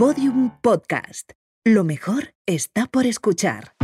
Podium Podcast. Lo mejor está por escuchar.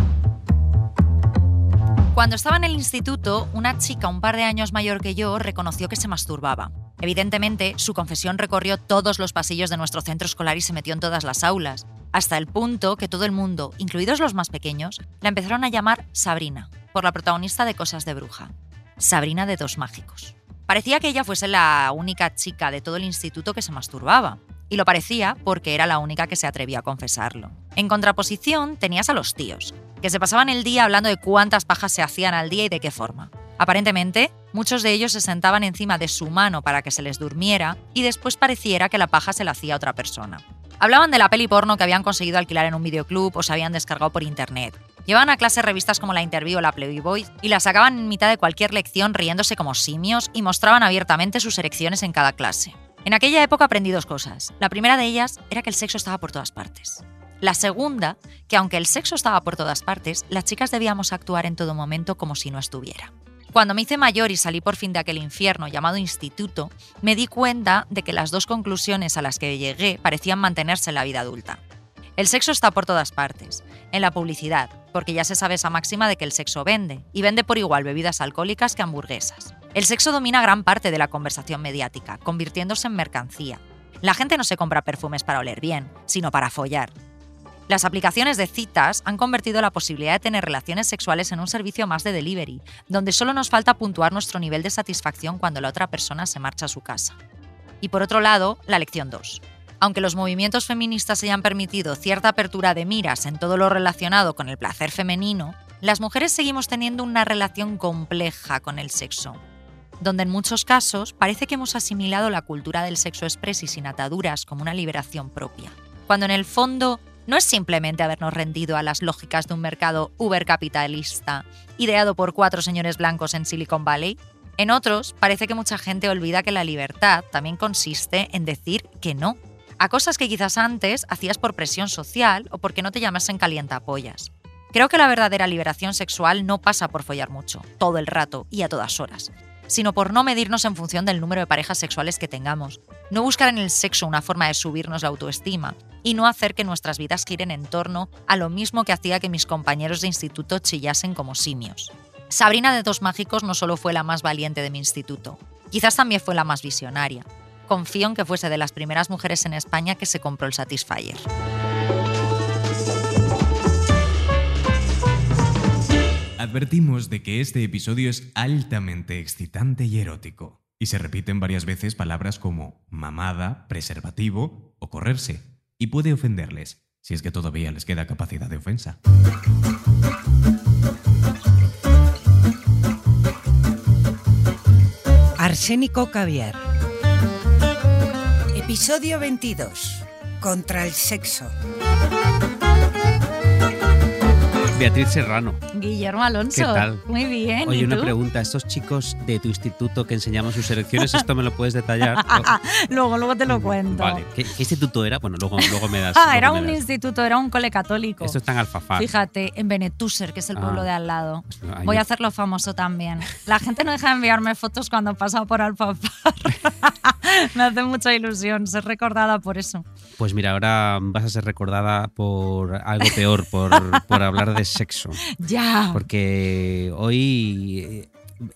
Cuando estaba en el instituto, una chica un par de años mayor que yo reconoció que se masturbaba. Evidentemente, su confesión recorrió todos los pasillos de nuestro centro escolar y se metió en todas las aulas, hasta el punto que todo el mundo, incluidos los más pequeños, la empezaron a llamar Sabrina, por la protagonista de Cosas de Bruja. Sabrina de Dos Mágicos. Parecía que ella fuese la única chica de todo el instituto que se masturbaba. Y lo parecía porque era la única que se atrevía a confesarlo. En contraposición, tenías a los tíos, que se pasaban el día hablando de cuántas pajas se hacían al día y de qué forma. Aparentemente, muchos de ellos se sentaban encima de su mano para que se les durmiera y después pareciera que la paja se la hacía otra persona. Hablaban de la peli porno que habían conseguido alquilar en un videoclub o se habían descargado por internet. Llevaban a clase revistas como la Interview o la Playboy y la sacaban en mitad de cualquier lección riéndose como simios y mostraban abiertamente sus erecciones en cada clase. En aquella época aprendí dos cosas. La primera de ellas era que el sexo estaba por todas partes. La segunda, que aunque el sexo estaba por todas partes, las chicas debíamos actuar en todo momento como si no estuviera. Cuando me hice mayor y salí por fin de aquel infierno llamado instituto, me di cuenta de que las dos conclusiones a las que llegué parecían mantenerse en la vida adulta. El sexo está por todas partes, en la publicidad, porque ya se sabe esa máxima de que el sexo vende, y vende por igual bebidas alcohólicas que hamburguesas. El sexo domina gran parte de la conversación mediática, convirtiéndose en mercancía. La gente no se compra perfumes para oler bien, sino para follar. Las aplicaciones de citas han convertido la posibilidad de tener relaciones sexuales en un servicio más de delivery, donde solo nos falta puntuar nuestro nivel de satisfacción cuando la otra persona se marcha a su casa. Y por otro lado, la lección 2. Aunque los movimientos feministas hayan permitido cierta apertura de miras en todo lo relacionado con el placer femenino, las mujeres seguimos teniendo una relación compleja con el sexo, donde en muchos casos parece que hemos asimilado la cultura del sexo express y sin ataduras como una liberación propia, cuando en el fondo no es simplemente habernos rendido a las lógicas de un mercado ubercapitalista ideado por cuatro señores blancos en Silicon Valley. En otros, parece que mucha gente olvida que la libertad también consiste en decir que no a cosas que quizás antes hacías por presión social o porque no te llamasen calientapollas. Creo que la verdadera liberación sexual no pasa por follar mucho, todo el rato y a todas horas, sino por no medirnos en función del número de parejas sexuales que tengamos, no buscar en el sexo una forma de subirnos la autoestima y no hacer que nuestras vidas giren en torno a lo mismo que hacía que mis compañeros de instituto chillasen como simios. Sabrina de Dos Mágicos no solo fue la más valiente de mi instituto, quizás también fue la más visionaria. Confío en que fuese de las primeras mujeres en España que se compró el Satisfyer. Advertimos de que este episodio es altamente excitante y erótico, y se repiten varias veces palabras como mamada, preservativo o correrse, y puede ofenderles, si es que todavía les queda capacidad de ofensa. Arsénico Caviar. Episodio 22. Contra el sexo. Beatriz Serrano. Guillermo Alonso. ¿Qué tal? Muy bien. Oye, ¿y una tú? pregunta. Estos chicos de tu instituto que enseñamos sus elecciones, ¿esto me lo puedes detallar? luego, luego te lo cuento. Vale. ¿Qué, qué instituto era? Bueno, luego, luego me das. Ah, era un das. instituto, era un cole católico. Esto está en Alfafar. Fíjate, en Benetúser, que es el pueblo Ah. de al lado. Ahí Voy a hacerlo famoso también. La gente no deja de enviarme fotos cuando pasa por Alfafar. Me hace mucha ilusión ser recordada por eso. Pues mira, ahora vas a ser recordada por algo peor, por, por hablar de sexo. Ya. Porque hoy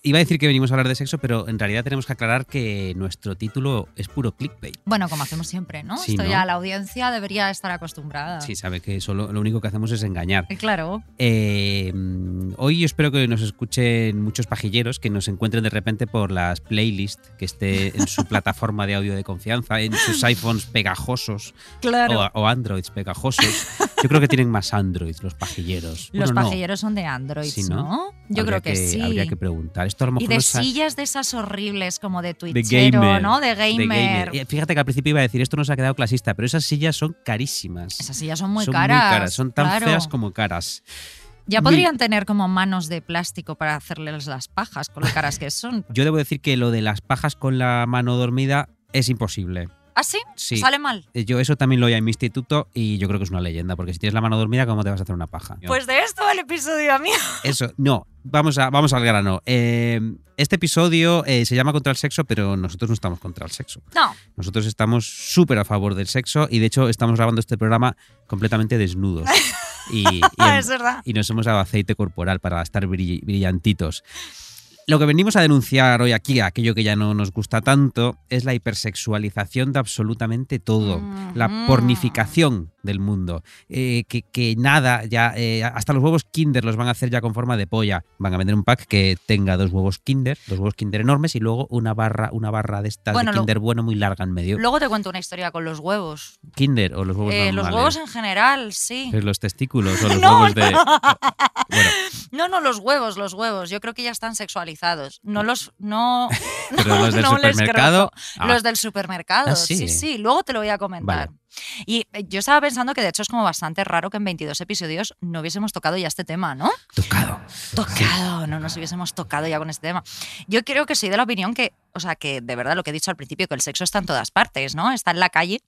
iba a decir que venimos a hablar de sexo, pero en realidad tenemos que aclarar que nuestro título es puro clickbait. Bueno, como hacemos siempre, ¿no? Sí, Esto ¿no? ya la audiencia debería estar acostumbrada. Sí, sabe que solo lo único que hacemos es engañar. Eh, Claro. Eh, hoy yo espero que nos escuchen muchos pajilleros, que nos encuentren de repente por las playlists que esté en su plataforma de audio de confianza, en sus iPhones pegajosos Claro. o, o Androids pegajosos. Yo creo que tienen más Androids los pajilleros. Los Bueno, no. pajilleros son de Android, Sí, ¿no? ¿no? Yo Habría creo que, sí. Habría que preguntar. Esto a lo y de no sillas de esas horribles como de de Twitchero, gamer, ¿no? De de gamer. Y Fíjate que al principio iba a decir, esto nos ha quedado clasista, pero esas sillas son carísimas. Esas sillas son muy son caras. muy caras, son tan claro. feas como caras. Ya podrían tener como manos de plástico para hacerles las pajas con lo caras que son. Yo debo decir que lo de las pajas con la mano dormida es imposible. ¿Ah, sí? Sí. ¿Sale mal? Eh, Yo eso también lo oía en mi instituto y yo creo que es una leyenda, porque si tienes la mano dormida, ¿cómo te vas a hacer una paja? Pues de esto va el episodio mío. Eso, no, vamos, a, vamos al grano. Eh, este episodio eh, se llama Contra el Sexo, pero nosotros no estamos contra el sexo. No, Nosotros estamos súper a favor del sexo y de hecho estamos grabando este programa completamente desnudos. Y, y en- es verdad. y nos hemos dado aceite corporal para estar brill- brillantitos. Lo que venimos a denunciar hoy aquí, aquello que ya no nos gusta tanto, es la hipersexualización de absolutamente todo, la pornificación del mundo, Eh, que, que nada, ya eh, hasta los huevos Kinder los van a hacer ya con forma de polla. Van a vender un pack que tenga dos huevos Kinder, dos huevos Kinder enormes y luego una barra, una barra de estas Bueno, de lo- Kinder bueno muy larga en medio. Luego te cuento una historia con los huevos. Kinder o los huevos Eh, los huevos en general, sí. Eh, Los testículos o los No, huevos de. Bueno, No, no, los huevos, los huevos. Yo creo que ya están sexualizados. No los. No. pero los del no supermercado. creo. ah, Los del supermercado. Ah, sí. sí. sí, Luego te lo voy a comentar. Vale. Y eh, yo estaba pensando que de hecho es como bastante raro que en 22 episodios no hubiésemos tocado ya este tema, ¿no? Tocado. Tocado, no nos hubiésemos tocado ya con este tema. Yo creo que soy de la opinión que, o sea, que de verdad lo que he dicho al principio, que el sexo está en todas partes, ¿no? Está en la calle.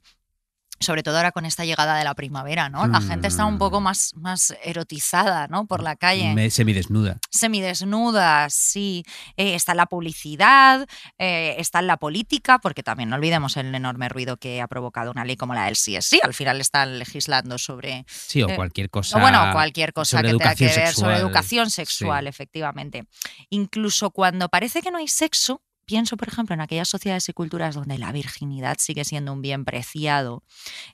Sobre todo ahora con esta llegada de la primavera, ¿no? La gente está un poco Mm. más, más erotizada, ¿no? Por la calle Me, semidesnuda. semidesnudas, sí. Eh, está en la publicidad, eh, está en la política, porque también no olvidemos el enorme ruido que ha provocado una ley como la del CSI. Al final están legislando sobre, Sí, o Eh, cualquier cosa. o bueno, cualquier cosa que tenga que ver sobre educación sexual, Sí. efectivamente. Incluso cuando parece que no hay sexo, pienso, por ejemplo, en aquellas sociedades y culturas donde la virginidad sigue siendo un bien preciado,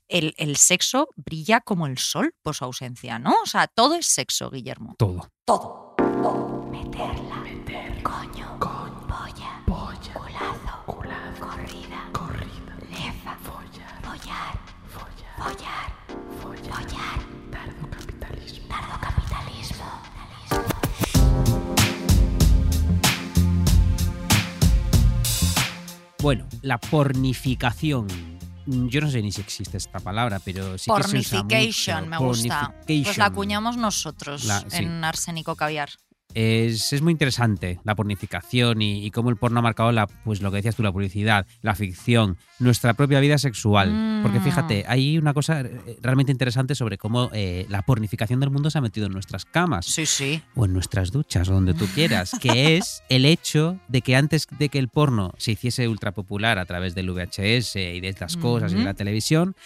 el, el sexo brilla como el sol por su ausencia, ¿no? O sea, todo es sexo, Guillermo. Todo. Todo. Meterla. Coño. Polla. Polla. Culazo. Culazo. Corrida. Corrida. Lefa. Follar. Follar. Follar. Follar. Bueno, la pornificación. Mm, Yo no sé ni si existe esta palabra, pero sí que se usa Pornification, mucho. me gusta. Pues la acuñamos nosotros La- sí. en Arsénico Caviar. Es, es muy interesante la pornificación y, y cómo el porno ha marcado la, pues lo que decías tú, la publicidad, la ficción, nuestra propia vida sexual. Porque Mm. fíjate, hay una cosa eh, realmente interesante sobre cómo eh, la pornificación del mundo se ha metido en nuestras camas. Sí, sí. o en nuestras duchas o donde tú quieras, que es el hecho de que antes de que el porno se hiciese ultra popular a través del VHS y de estas cosas y de la televisión,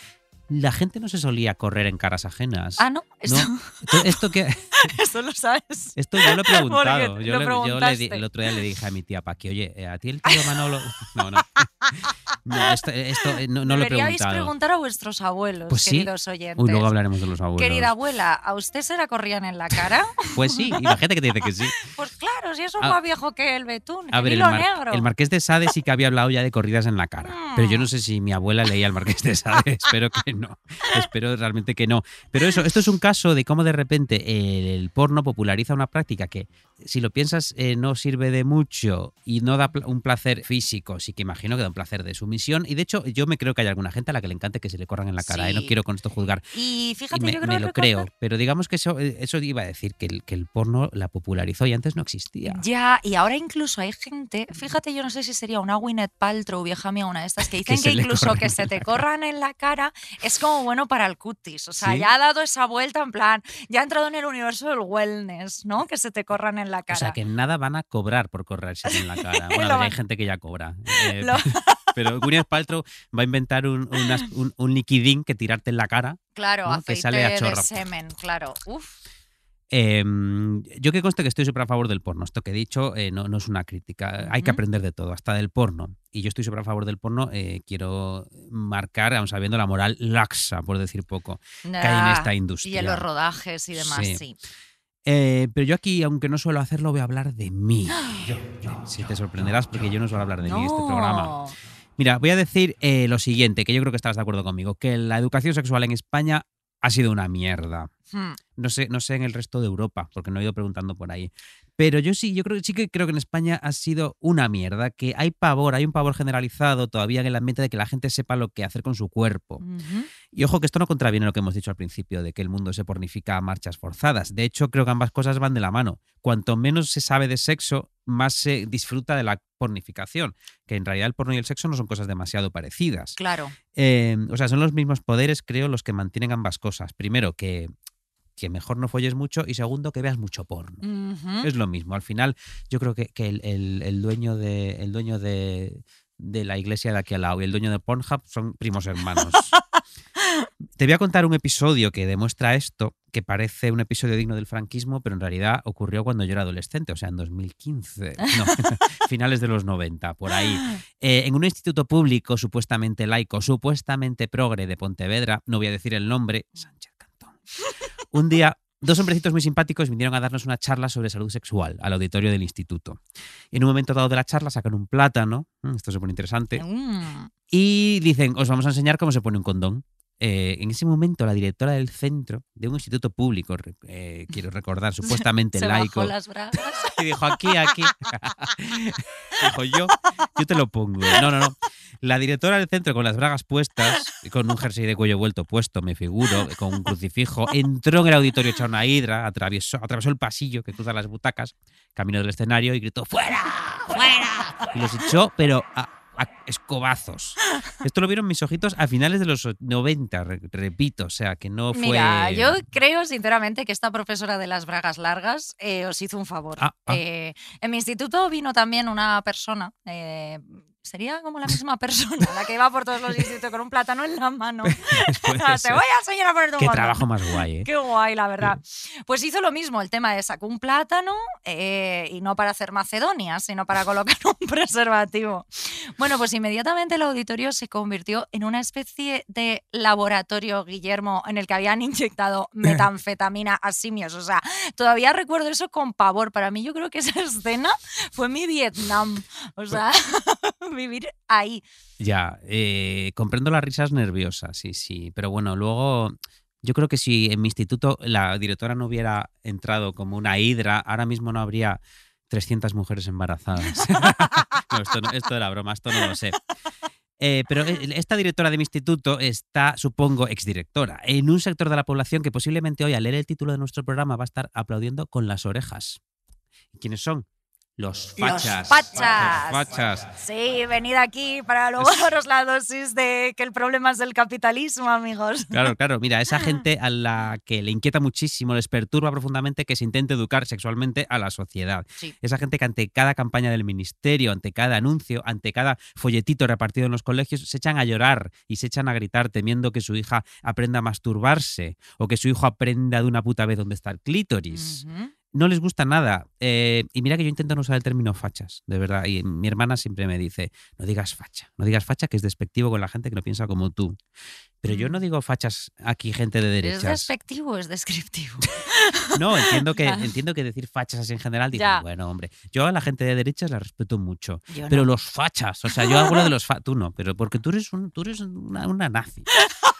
la gente no se solía correr en caras ajenas. Ah, no. Esto, No. Esto, esto que, esto lo sabes. esto yo lo he preguntado. Yo, lo le- yo le di- preguntaste. el otro día le dije a mi tía Paqui, oye, eh, a ti el tío Manolo. No, no. No, esto, esto, eh, no, no lo he preguntado. preguntar a vuestros abuelos, Pues sí. queridos oyentes. Uy, luego hablaremos de los abuelos. Querida abuela, ¿a usted se la corrían en la cara? Pues sí, imagínate que te dice que sí. Pues claro, si es A- más viejo que el betún, A el ver, el, hilo mar- negro. el Marqués de Sade sí que había hablado ya de corridas en la cara. Pero yo no sé si mi abuela leía el Marqués de Sade. Espero que no. Espero realmente que no. Pero eso, esto es un caso de cómo de repente el porno populariza una práctica que, si lo piensas, eh, no sirve de mucho y no da un placer físico. Sí que imagino que da un placer de sumisión. Y de hecho, yo me creo que hay alguna gente a la que le encante que se le corran en la cara. ¿eh? No Sí. quiero con esto juzgar. Y Y fíjate, me, yo me creo lo recordar- creo. Pero digamos que eso, eh, eso iba a decir, que el, que el porno la popularizó y antes no existía. Ya, y ahora incluso hay gente, fíjate, yo no sé si sería una Gwyneth Paltrow, vieja mía, una de estas, que dicen que, incluso que se te corran en la cara es como bueno para el cutis. O sea, ¿Sí? ya ha dado esa vuelta en plan, ya ha entrado en el universo del wellness, ¿no? Que se te corran en la cara. O sea, que nada van a cobrar por correrse en la cara. Bueno, a ver, hay gente que ya cobra. Eh, Lo- Pero Gwyneth Paltrow va a inventar un, unas- un, un liquidín que tirarte en la cara. Claro, ¿no? Que aceite sale a de chorro. semen, claro. Uf. Eh, yo que conste que estoy súper a favor del porno. Esto que he dicho eh, no, no es una crítica. Hay que aprender de todo, hasta del porno. Y yo estoy súper a favor del porno. eh, quiero marcar, vamos sabiendo la moral laxa, por decir poco, que hay en esta Y industria. en los rodajes y demás, Sí. sí. Eh, pero yo aquí, aunque no suelo hacerlo, voy a hablar de mí. Si te sorprenderás, porque yo no suelo hablar de mí en este programa. Mira, voy a decir eh, lo siguiente, que yo creo que estarás de acuerdo conmigo, que la educación sexual en España ha sido una mierda. Hmm. No sé, no sé en el resto de Europa, porque no he ido preguntando por ahí. Pero yo sí, yo creo, sí que creo que en España ha sido una mierda, que hay pavor, hay un pavor generalizado todavía en el ambiente de que la gente sepa lo que hacer con su cuerpo. Y ojo que esto no contraviene lo que hemos dicho al principio de que el mundo se pornifica a marchas forzadas. De hecho, creo que ambas cosas van de la mano. Cuanto menos se sabe de sexo, más se disfruta de la pornificación, que en realidad el porno y el sexo no son cosas demasiado parecidas. Claro. Eh, o sea, son los mismos poderes, creo, los que mantienen ambas cosas. Primero, que, que mejor no folles mucho y segundo, que veas mucho porno. Es lo mismo. Al final, yo creo que, que el, el- el dueño de el dueño de, de la iglesia de aquí al lado y el dueño de Pornhub son primos hermanos. Te voy a contar un episodio que demuestra esto, que parece un episodio digno del franquismo, pero en realidad ocurrió cuando yo era adolescente, o sea, en 2015. No, finales de los 90, por ahí. Eh, en un instituto público, supuestamente laico, supuestamente progre de Pontevedra, no voy a decir el nombre, Sánchez Cantón. Un día, dos hombrecitos muy simpáticos vinieron a darnos una charla sobre salud sexual al auditorio del instituto. En un momento dado de la charla sacan un plátano, esto se pone interesante, Mm. y dicen, os vamos a enseñar cómo se pone un condón. Eh, en ese momento, la directora del centro de un instituto público, eh, quiero recordar, supuestamente Se laico, bajó las bragas. y dijo, aquí, aquí. dijo, yo, yo te lo pongo. No, no, no. La directora del centro con las bragas puestas, con un jersey de cuello vuelto puesto, me figuro, con un crucifijo, entró en el auditorio echó una hidra, atravesó, atravesó el pasillo que cruza las butacas, caminó del escenario y gritó, ¡fuera! ¡fuera! Y los echó, pero a, a escobazos. Esto lo vieron mis ojitos a finales de los 90, re- repito, o sea, que no fue... Mira, yo creo sinceramente que esta profesora de las bragas largas eh, os hizo un favor. Ah, ah. Eh, en mi instituto vino también una persona. eh, Sería como la misma persona, la que iba por todos los institutos con un plátano en la mano. Te voy a enseñar a ponerte un Qué trabajo más guay, ¿eh? Qué guay, la verdad. Pues hizo lo mismo, el tema de sacó un plátano eh, y no para hacer macedonias, sino para colocar un preservativo. Bueno, pues inmediatamente el auditorio se convirtió en una especie de laboratorio, Guillermo, en el que habían inyectado metanfetamina a simios. O sea, todavía recuerdo eso con pavor. Para mí yo creo que esa escena fue mi Vietnam. O sea, vivir ahí. Ya, eh, comprendo las risas nerviosas, sí, sí. Pero bueno, luego yo creo que si en mi instituto la directora no hubiera entrado como una hidra, ahora mismo no habría 300 mujeres embarazadas. esto, era broma, esto no lo sé. Eh, pero eh, esta directora de mi instituto está, supongo, exdirectora, en un sector de la población que posiblemente hoy, al leer el título de nuestro programa, va a estar aplaudiendo con las orejas. ¿Y quiénes son? Los Los fachas. fachas. Los fachas. Sí, venid aquí para luego daros la dosis de que el problema es el capitalismo, amigos. Claro, claro. Mira, esa gente a la que le inquieta muchísimo, les perturba profundamente que se intente educar sexualmente a la sociedad. Sí. Esa gente que ante cada campaña del ministerio, ante cada anuncio, ante cada folletito repartido en los colegios, se echan a llorar y se echan a gritar temiendo que su hija aprenda a masturbarse o que su hijo aprenda de una puta vez dónde está el clítoris. Ujú. No les gusta nada. Eh, y mira que yo intento no usar el término fachas, de verdad. Y mi hermana siempre me dice, no digas facha, no digas facha que es despectivo con la gente que no piensa como tú. Pero yo no digo fachas aquí gente de ¿Es derechas. despectivo o es descriptivo? No, entiendo que, entiendo que decir fachas así en general, Ya. bueno, hombre, yo a la gente de derechas la respeto mucho. Yo Pero no. los fachas, o sea, yo hago lo de los fachas, tú no, pero porque tú eres, un, tú eres una, una nazi.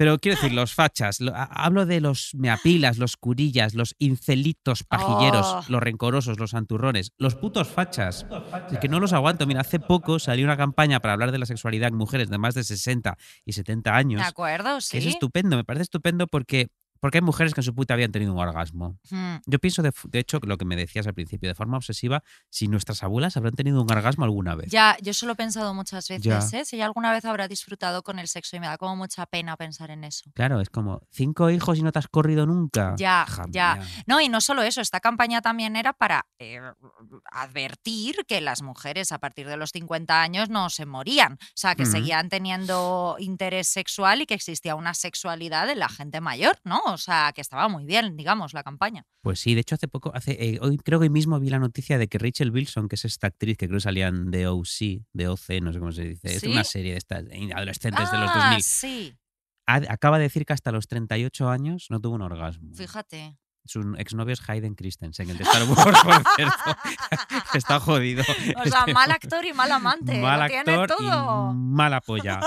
Pero quiero decir, los fachas, lo- ha- hablo de los meapilas, los curillas, los incelitos pajilleros, Oh. los rencorosos, los santurrones, los putos fachas. Es que no los aguanto. Mira, hace poco salió una campaña para hablar de la sexualidad en mujeres de más de 60 y 70 años. ¿De acuerdo? Que Sí. es estupendo, me parece estupendo porque, porque hay mujeres que en su puta habían tenido un orgasmo. Mm. Yo pienso, de, de hecho, lo que me decías al principio, de forma obsesiva, si nuestras abuelas habrán tenido un orgasmo alguna vez. Ya, yo solo he pensado muchas veces. ¿eh? Si ella alguna vez habrá disfrutado con el sexo y me da como mucha pena pensar en eso. Claro, es como, cinco hijos y no te has corrido nunca. Ya, ya. No, y no solo eso, esta campaña también era para eh, advertir que las mujeres a partir de los 50 años no se morían, o sea, que Ujú. seguían teniendo interés sexual y que existía una sexualidad en la gente mayor, ¿no? O sea, que estaba muy bien, digamos, la campaña. Pues sí, de hecho hace poco, hace, eh, hoy creo que hoy mismo vi la noticia de que Rachel Wilson, que es esta actriz que creo que salían de OC, de OC, no sé cómo se dice, es una serie de estas eh, adolescentes de los Ah, 2000, sí, ha- acaba de decir que hasta los 38 años no tuvo un orgasmo. fíjate. Su exnovio es Hayden Christensen, el de Star Wars, por cierto. Está jodido. O sea, Este mal actor y mal amante. mal lo tiene actor todo. y mala polla.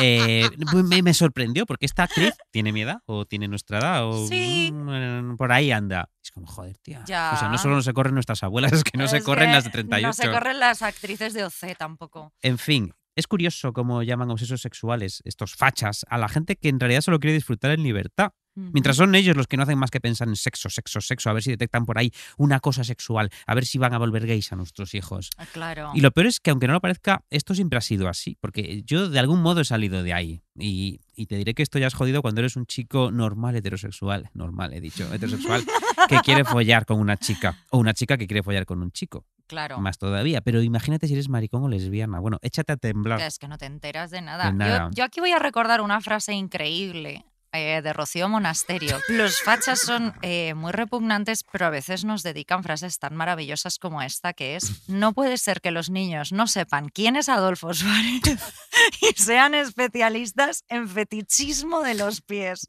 Eh, pues me, me sorprendió porque esta actriz tiene mi edad o tiene nuestra edad o Sí. mm, por ahí anda. Es como, joder, tía. O sea, no solo no se corren nuestras abuelas, es que no se corren las de 38. No se corren las actrices de OC tampoco. En fin, Es curioso cómo llaman obsesos sexuales, estos fachas, a la gente que en realidad solo quiere disfrutar en libertad. Mientras son ellos los que no hacen más que pensar en sexo, sexo, sexo, a ver si detectan por ahí una cosa sexual, a ver si van a volver gays a nuestros hijos. Ah, Claro. Y lo peor es que, aunque no lo parezca, esto siempre ha sido así, porque yo de algún modo he salido de ahí. Y, y te diré que esto ya es jodido cuando eres un chico normal, heterosexual, normal, he dicho, heterosexual, que quiere follar con una chica, o una chica que quiere follar con un chico, Claro. más todavía. Pero imagínate si eres maricón o lesbiana. Bueno, échate a temblar. Es que no te enteras de nada. De nada. Yo, yo aquí voy a recordar una frase increíble eh, de Rocío Monasterio. Los fachas son eh, muy repugnantes, pero a veces nos dedican frases tan maravillosas como esta, que es, no puede ser que los niños no sepan quién es Adolfo Suárez y sean especialistas en fetichismo de los pies.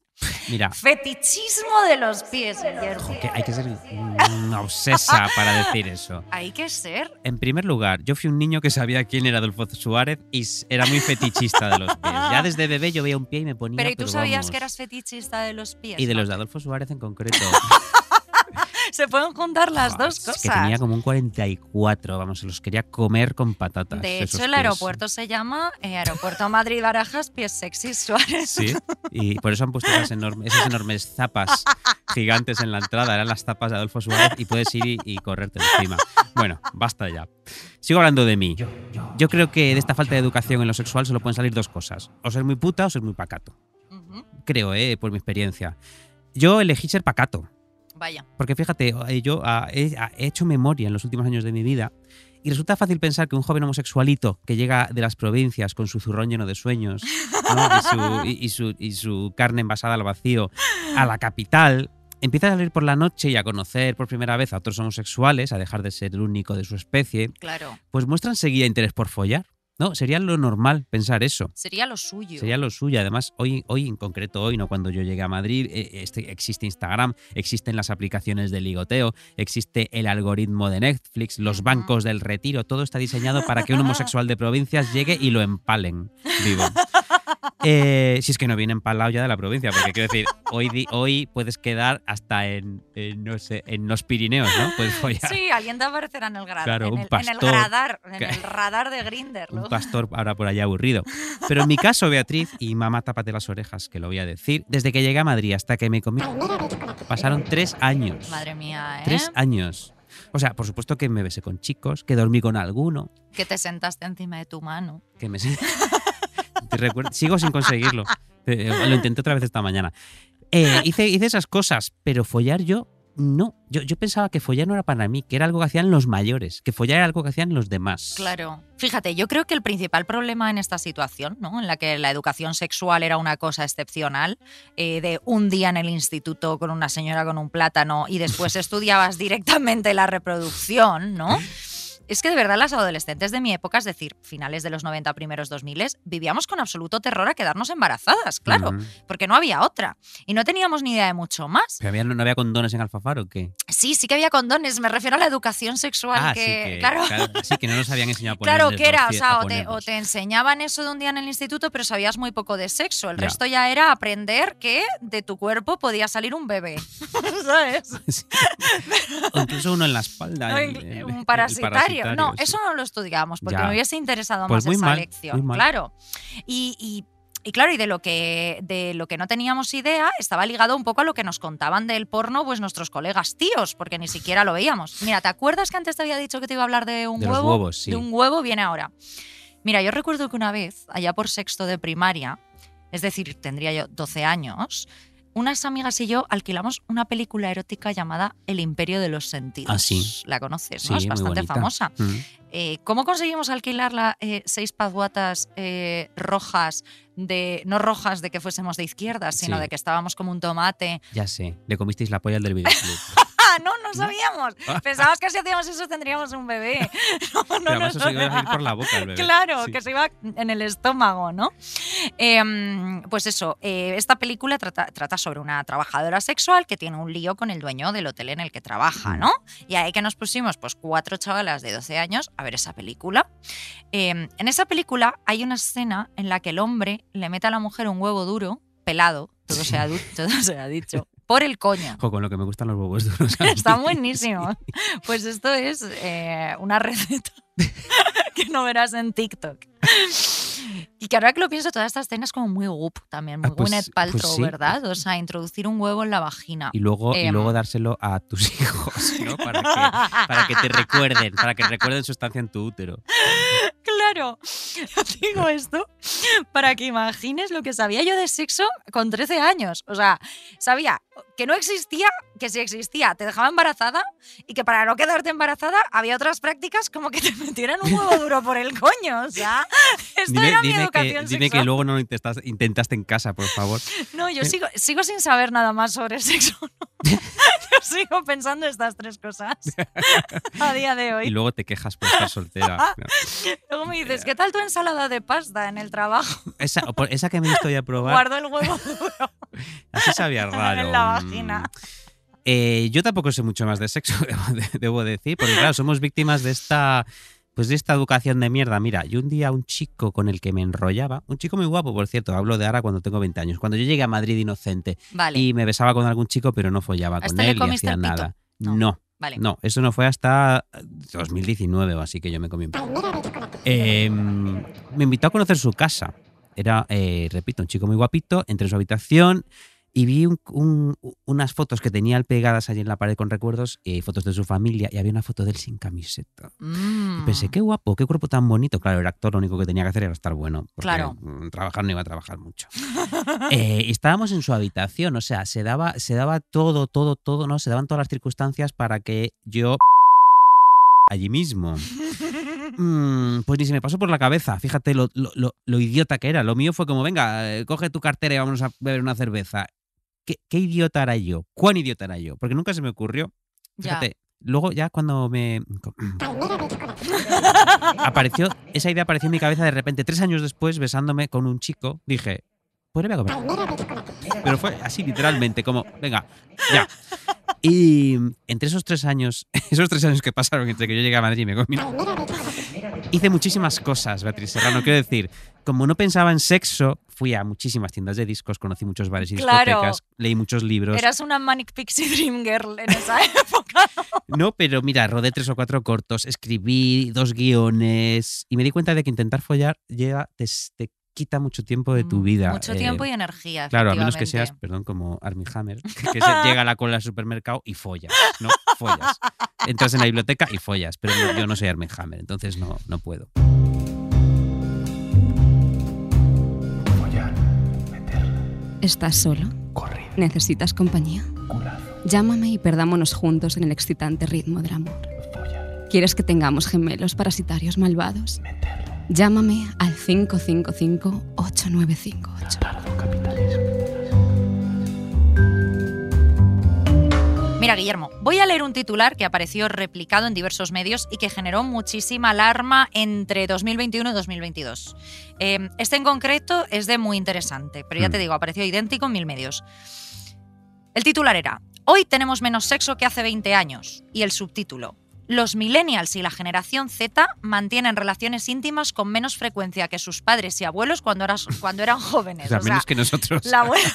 Mira, Fetichismo de los pies, Guillermo. que hay que ser una obsesa para decir eso. Hay que ser. En primer lugar, yo fui un niño que sabía quién era Adolfo Suárez y era muy fetichista de los pies. Ya desde bebé yo veía un pie y me ponía. Pero ¿y tú sabías vamos. que eras fetichista de los pies? Y de no? los de Adolfo Suárez en concreto. Se pueden juntar las dos es cosas. Que tenía como un 44, vamos, se los quería comer con patatas. De hecho, el pies. aeropuerto se llama eh, Aeropuerto Madrid-Barajas Pies Sexy Suárez. Sí, y por eso han puesto esas enormes, esas enormes zapas gigantes en la entrada. Eran las tapas de Adolfo Suárez y puedes ir y, y correrte encima. Bueno, basta ya. Sigo hablando de mí. Yo creo que de esta falta de educación en lo sexual solo pueden salir dos cosas. O ser muy puta o ser muy pacato. Creo, eh, por mi experiencia. Yo elegí ser pacato. Vaya. Porque fíjate, eh, yo ah, he, ah, he hecho memoria en los últimos años de mi vida y resulta fácil pensar que un joven homosexualito que llega de las provincias con su zurrón lleno de sueños ¿no? y, su, y- y su- y su carne envasada al vacío a la capital, empieza a salir por la noche y a conocer por primera vez a otros homosexuales, a dejar de ser el único de su especie, Claro. pues muestran seguida interés por follar. ¿No? Sería lo normal pensar eso. Sería lo suyo. Sería lo suyo. Además, hoy, hoy en concreto, hoy, no cuando yo llegué a Madrid, eh, este, existe Instagram, existen las aplicaciones de ligoteo, existe el algoritmo de Netflix, los bancos del retiro, todo está diseñado para que un homosexual de provincias llegue y lo empalen vivo. Eh, si es que no viene empalado ya de la provincia, porque quiero decir, hoy, hoy puedes quedar hasta en, en, no sé, en los Pirineos, ¿no? Puedes follar. Sí, alguien te aparecerá en el, Claro, en, un el, en el pastor radar, en el radar de Grinder. un pastor ahora por allá aburrido. Pero en mi caso, Beatriz, y mamá, tápate las orejas, que lo voy a decir, desde que llegué a Madrid hasta que me comí, pasaron tres años. Madre mía, ¿eh? Tres años. O sea, por supuesto que me besé con chicos, que dormí con alguno, Que te sentaste encima de tu mano. que me... Recuerdo- sigo sin conseguirlo. Eh, Lo intenté otra vez esta mañana. Eh, hice, hice esas cosas, pero follar yo no. Yo, yo pensaba que follar no era para mí, que era algo que hacían los mayores, que follar era algo que hacían los demás. Claro. Fíjate, yo creo que el principal problema en esta situación, ¿no? en la que la educación sexual era una cosa excepcional, eh, de un día en el instituto con una señora con un plátano y después estudiabas directamente la reproducción, ¿no? Es que de verdad las adolescentes de mi época, es decir, finales de los 90, primeros 2000, vivíamos con absoluto terror a quedarnos embarazadas, claro, porque no había otra. Y no teníamos ni idea de mucho más. ¿Pero había- no había condones en Alfafar o qué? Sí, sí que había condones, me refiero a la educación sexual, ah, que, sí, que, claro, sí, que no nos habían enseñado a poner Claro, que era, o sea, o te, o te enseñaban eso de un día en el instituto, pero sabías muy poco de sexo. El Ya. resto ya era aprender que de tu cuerpo podía salir un bebé. ¿Sabes? O incluso uno en la espalda. No, el- un el parasitario. No, sí. eso no lo estudiamos porque Ya. me hubiese interesado Pues más muy esa mal, lección. muy mal. Claro. Y, y- y claro, y de lo que de lo que no teníamos idea estaba ligado un poco a lo que nos contaban del porno, pues nuestros colegas tíos, porque ni siquiera lo veíamos. Mira, ¿te acuerdas que antes te había dicho que te iba a hablar de un De los huevo? huevos, sí. De un huevo viene ahora. Mira, yo recuerdo que una vez, allá por sexto de primaria, es decir, tendría yo 12 años, unas amigas y yo alquilamos una película erótica llamada El Imperio de los Sentidos. Ah, sí. La conoces, Sí, ¿no? Es bastante famosa. Mm. Eh, ¿Cómo conseguimos alquilarla eh, seis paduatas eh, rojas, de no rojas de que fuésemos de izquierdas, sino Sí. de que estábamos como un tomate? Ya sé, le comisteis la polla al del videoclub. ¡Ah, no, no sabíamos! Pensábamos que si hacíamos eso tendríamos un bebé. No, no, no, además no, os iba a ir por la boca el bebé. Claro, Sí. que se iba en el estómago, ¿no? Em, pues eso, eh, esta película trata, trata sobre una trabajadora sexual que tiene un lío con el dueño del hotel en el que trabaja. ¿no? Y ahí que nos pusimos, pues cuatro chavalas de 12 años a ver esa película. Em, en esa película hay una escena en la que el hombre le mete a la mujer un huevo duro, pelado, todo se ha, todo se ha dicho, por el coño. Jo, con lo que me gustan los huevos duros. a mí. Está buenísimo. Pues esto es eh, una receta que no verás en TikTok. Y que ahora que lo pienso, toda esta escena es como muy goop también, muy Ah, pues- Gwyneth Paltrow, pues sí. ¿verdad? O sea, introducir un huevo en la vagina. Y luego, y Em. luego dárselo a tus hijos, ¿no? Para que, para que te recuerden, para que recuerden su estancia en tu útero. Claro, yo digo esto para que imagines lo que sabía yo de sexo con 13 años. O sea, sabía que no existía, que si existía te dejaba embarazada y que para no quedarte embarazada había otras prácticas como que te metieran un huevo duro por el coño. O sea, esto era mi dime que, educación dime que sexual. luego no lo intentaste, intentaste en casa, por favor. No, yo sigo, sigo sin saber nada más sobre sexo. ¿no? Yo sigo pensando estas tres cosas a día de Y hoy. luego te quejas por estar soltera. Luego me dices, ¿qué tal tu ensalada de pasta en el trabajo? Esa, esa que me diste hoy a probar, Guardo el huevo duro. así sabía raro. Mm. vagina. Eh, yo tampoco sé mucho más de sexo, debo, de- debo decir, porque claro, somos víctimas de esta, pues de esta educación de mierda. Mira, yo un día un chico con el que me enrollaba, un chico muy guapo, por cierto, hablo de ahora cuando tengo 20 años, cuando yo llegué a Madrid inocente Vale, y me besaba con algún chico, pero no follaba ¿A con él comiste hacía nada. No. No, vale. no, eso no fue hasta 2019 o así que yo me comí un. Eh, me invitó a conocer su casa. Era, eh, repito, un chico muy guapito. Entré en su habitación y vi un- un- unas fotos que tenía él pegadas allí en la pared con recuerdos, y fotos de su familia, y había una foto de él sin camiseta. Mm. Y pensé, qué guapo, qué cuerpo tan bonito. Claro, el actor lo único que tenía que hacer era estar bueno. Porque Claro. mm, trabajar no iba a trabajar mucho. Eh, estábamos en su habitación, o sea, se daba, se daba todo, todo, todo, ¿no? Se daban todas las circunstancias para que yo allí mismo. Mm, pues ni se me pasó por la cabeza. Fíjate lo, lo- lo- lo idiota que era. Lo mío fue como, venga, eh, coge tu cartera y vámonos a beber una cerveza. ¿Qué, qué idiota era yo? ¿Cuán idiota era yo? Porque nunca se me ocurrió. Ya. Fíjate, luego ya cuando me... apareció, esa idea apareció en mi cabeza de repente, tres años después, besándome con un chico, dije, pues le voy a comer. Pero fue así, literalmente, como, venga, ya. Y entre esos tres años, esos tres años que pasaron entre que yo llegué a Madrid y me comí, hice muchísimas cosas, Beatriz Serrano. Quiero decir, como no pensaba en sexo, fui a muchísimas tiendas de discos, conocí muchos bares y Claro. discotecas, leí muchos libros. Eras una Manic Pixie Dream Girl en esa época. No, pero mira, rodé tres o cuatro cortos, escribí dos guiones y me di cuenta de que intentar follar lleva, te, te quita mucho tiempo de tu vida. Mm, Mucho eh, tiempo y energía. Claro, a menos que seas, perdón, como Armie Hammer, que se llega a la cola del supermercado y follas, ¿no? Follas. Entras en la biblioteca y follas, pero yo no soy Armie Hammer, entonces no, no puedo. ¿Estás solo? ¿Necesitas compañía? Llámame y perdámonos juntos en el excitante ritmo del amor. ¿Quieres que tengamos gemelos parasitarios malvados? Llámame al 555-8958. Mira, Guillermo, voy a leer un titular que apareció replicado en diversos medios y que generó muchísima alarma entre 2021 y 2022. Eh, este en concreto es de muy interesante, pero ya Mm. te digo, apareció idéntico en mil medios. El titular era, Hoy tenemos menos sexo que hace 20 años. Y el subtítulo, los millennials y la generación Z mantienen relaciones íntimas con menos frecuencia que sus padres y abuelos cuando, eras- cuando eran jóvenes. O sea, O sea, menos que nosotros. la abuela-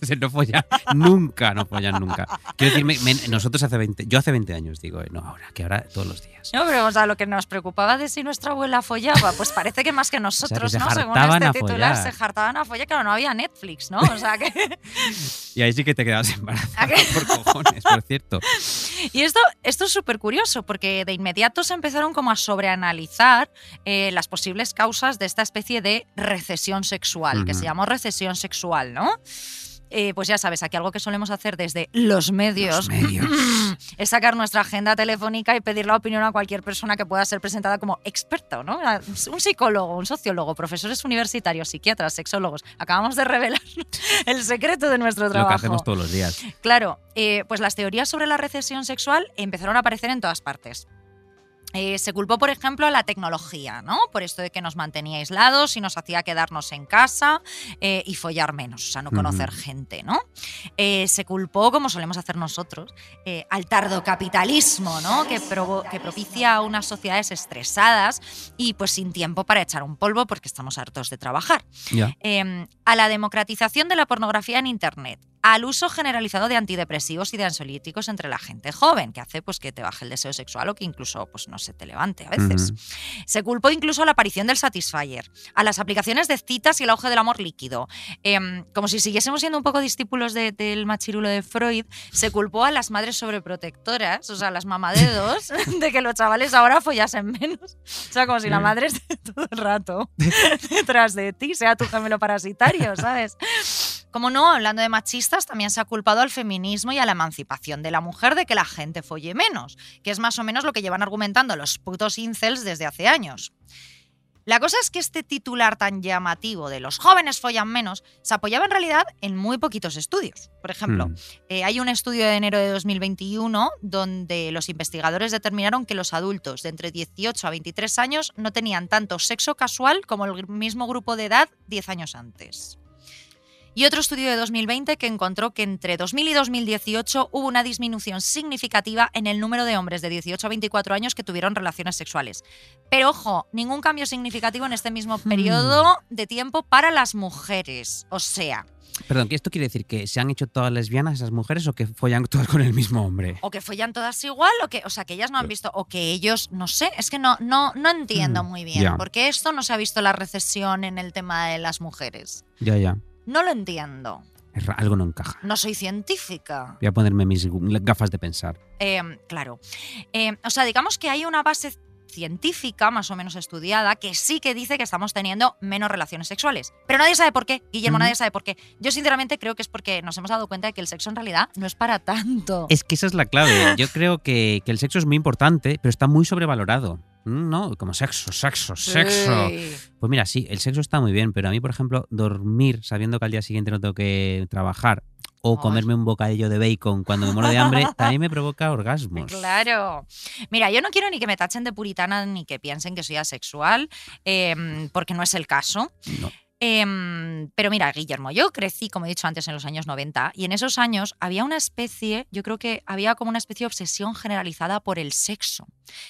no follan nunca, no follan nunca. Quiero decir, me- me- nosotros hace 20, yo hace 20 años digo, no, ahora, que ahora todos los días. No, pero o sea, lo que nos preocupaba de si nuestra abuela follaba, pues parece que más que nosotros, se ¿no? Según hartaban este titular, follar. se jartaban a follar, claro, no había Netflix, ¿no? O sea que. Y ahí sí que te quedabas embarazada por cojones, por cierto. Y esto, esto es súper curioso, porque de inmediato se empezaron como a sobreanalizar eh, las posibles causas de esta especie de recesión sexual, que se llamó recesión sexual, ¿no? Eh, pues ya sabes, aquí algo que solemos hacer desde los medios, Los medios. es sacar nuestra agenda telefónica y pedir la opinión a cualquier persona que pueda ser presentada como experto, ¿no? Un psicólogo, un sociólogo, profesores universitarios, psiquiatras, sexólogos. Acabamos de revelar el secreto de nuestro Lo trabajo. que hacemos todos los días. Claro, eh, pues las teorías sobre la recesión sexual empezaron a aparecer en todas partes. Eh, se culpó, por ejemplo, a la tecnología, ¿no? Por esto de que nos mantenía aislados y nos hacía quedarnos en casa eh, y follar menos, o sea, no conocer gente, ¿no? Eh, se culpó, como solemos hacer nosotros, al tardocapitalismo, ¿no? Que, que propicia unas sociedades estresadas y pues sin tiempo para echar un polvo porque estamos hartos de trabajar eh, a la democratización de la pornografía en Internet, al uso generalizado de antidepresivos y de ansiolíticos entre la gente joven, que hace pues que te baje el deseo sexual o que incluso pues no se te levante a veces. Se culpó incluso a la aparición del Satisfyer, a las aplicaciones de citas y el auge del amor líquido. Em, como si siguiésemos siendo un poco discípulos del machirulo de Freud, se culpó a las madres sobreprotectoras, o sea, las mamadedos, de que los chavales ahora follasen menos. O sea, como si la madre esté todo el rato detrás de ti, sea tu gemelo parasitario, ¿sabes? Como no, hablando de machistas, también se ha culpado al feminismo y a la emancipación de la mujer de que la gente folle menos, que es más o menos lo que llevan argumentando los putos incels desde hace años. La cosa es que este titular tan llamativo de los jóvenes follan menos se apoyaba en realidad en muy poquitos estudios. Por ejemplo, Mm. eh, hay un estudio de enero de 2021 donde los investigadores determinaron que los adultos de entre 18 a 23 años no tenían tanto sexo casual como el mismo grupo de edad 10 años antes. Y otro estudio de 2020 que encontró que entre 2000 y 2018 hubo una disminución significativa en el número de hombres de 18 a 24 años que tuvieron relaciones sexuales. Pero ojo, ningún cambio significativo en este mismo periodo de tiempo para las mujeres. O sea, Perdón, ¿que esto quiere decir que se han hecho todas lesbianas esas mujeres o que follan todas con el mismo hombre? o que follan todas igual, o que, o sea, que ellas no han visto, o que ellos, no sé, es que no, no, no entiendo Mm, muy bien, ya. porque esto no se ha visto la recesión en el tema de las mujeres. Ya, ya. No lo entiendo. Algo no encaja. No soy científica. Voy a ponerme mis gafas de pensar. Eh, claro. Eh, o sea, digamos que hay una base científica más o menos estudiada que sí que dice que estamos teniendo menos relaciones sexuales. Pero nadie sabe por qué. Guillermo, nadie sabe por qué. Yo sinceramente creo que es porque nos hemos dado cuenta de que el sexo en realidad no es para tanto. Es que esa es la clave. Yo creo que, que el sexo es muy importante, pero está muy sobrevalorado. Mm, ¿No? Como sexo, sexo, sexo. Pues mira, sí, el sexo está muy bien, pero a mí, por ejemplo, dormir sabiendo que al día siguiente no tengo que trabajar o comerme un bocadillo de bacon cuando me muero de hambre, también me provoca orgasmos. Claro. Mira, yo no quiero ni que me tachen de puritana ni que piensen que soy asexual, em, porque no es el caso. No. Em, pero mira, Guillermo, yo crecí, como he dicho antes, en los años 90 y en esos años había una especie, yo creo que había como una especie de obsesión generalizada por el sexo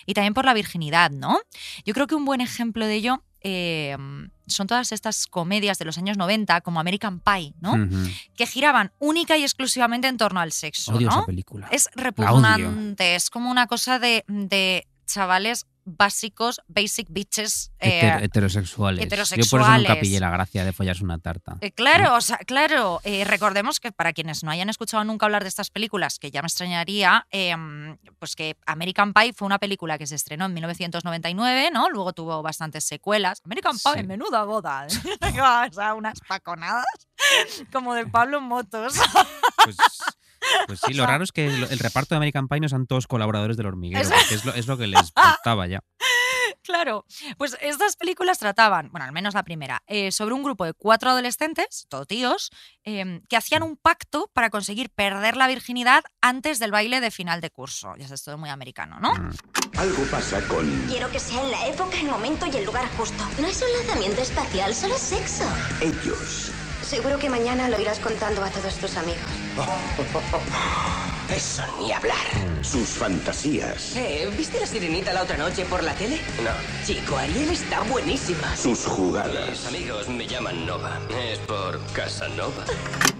y también por la virginidad, ¿no? Yo creo que un buen ejemplo de ello em, son todas estas comedias de los años 90, como American Pie, ¿no? Que giraban única y exclusivamente en torno al sexo, Odio ¿no? esa película. Es repugnante, es como una cosa de, de chavales básicos, basic bitches. eh, Heter- heterosexuales. Yo por eso nunca pillé la gracia de follarse una tarta. eh, claro, o sea, claro, eh, recordemos que para quienes no hayan escuchado nunca hablar de estas películas, que ya me extrañaría, eh, pues que American Pie fue una película que se estrenó en 1999, ¿no? Luego tuvo bastantes secuelas. American Pie, Sí. menuda boda. ¿eh? o sea, unas paconadas como de Pablo en Motos. Pues, pues sí, lo raro es que el reparto de American Pie no sean todos colaboradores del hormiguero, Es- porque es lo, es lo que les faltaba ya. Claro, pues estas películas trataban, bueno, al menos la primera, eh, sobre un grupo de cuatro adolescentes, todo tíos, eh, que hacían un pacto para conseguir perder la virginidad antes del baile de final de curso. Ya sabes, todo muy americano, ¿no? Mm. Algo pasa con... Quiero que sea en la época, el momento y el lugar justo. No es un lanzamiento espacial, solo es sexo. ellos. Seguro que mañana lo irás contando a todos tus amigos. Eso ni hablar. Sus fantasías. Eh, ¿viste la sirenita la otra noche por la tele? No. Chico, Ariel está buenísima. Sus jugadas. amigos me llaman Nova. Es por Casanova.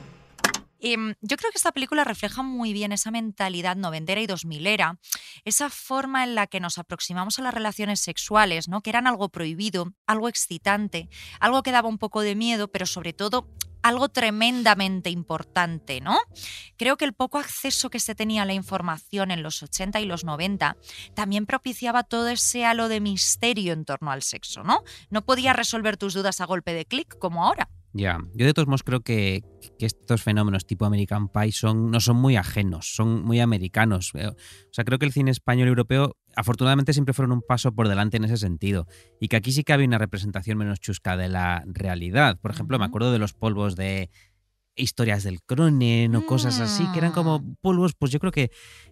Mm, yo creo que esta película refleja muy bien esa mentalidad noventera y dos milera, esa forma en la que nos aproximamos a las relaciones sexuales, ¿no? que eran algo prohibido, algo excitante, algo que daba un poco de miedo, pero sobre todo algo tremendamente importante, ¿no? Creo que el poco acceso que se tenía a la información en los 80 y los 90 también propiciaba todo ese halo de misterio en torno al sexo, ¿no? No podías resolver tus dudas a golpe de clic como ahora. Ya, yo de todos modos creo que, que estos fenómenos tipo American Pie son, no son muy ajenos, son muy americanos. Eh, O sea, creo que el cine español y europeo afortunadamente siempre fueron un paso por delante en ese sentido. Y que aquí sí que había una representación menos chusca de la realidad. Por ejemplo, me acuerdo de los polvos de historias del Cronen o cosas así, que eran como Mm. polvos, pues yo creo que,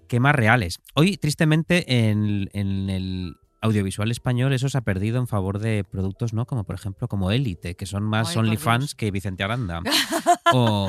que más reales. Hoy, tristemente, en, en el audiovisual español eso se ha perdido en favor de productos, ¿no? Como por ejemplo como Élite, que son más OnlyFans que Vicente Aranda. O,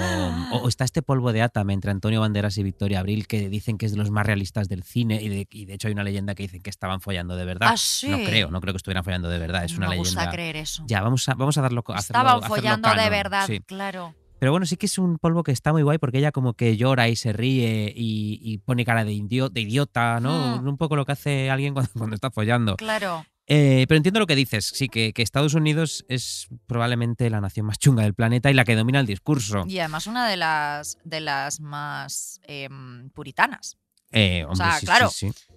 o está este polvo de Atam entre Antonio Banderas y Victoria Abril, que dicen que es de los más realistas del cine, y de, y de hecho hay una leyenda que dicen que estaban follando de verdad. Ah, sí. No creo, no creo que estuvieran follando de verdad, es una Me gusta leyenda. creer eso. Ya, vamos a, vamos a darlo. a Estaban hacerlo follando de canon, verdad, sí. claro. Pero bueno, sí que es un polvo que está muy guay porque ella como que llora y se ríe y, y pone cara de, indio- de idiota, ¿no? Mm. Un poco lo que hace alguien cuando, cuando está follando. Claro. Eh, pero entiendo lo que dices, sí, que, que Estados Unidos es probablemente la nación más chunga del planeta y la que domina el discurso. Y además una de las, de las más em, puritanas. Eh, hombre, sea, sí, claro. sí, sí.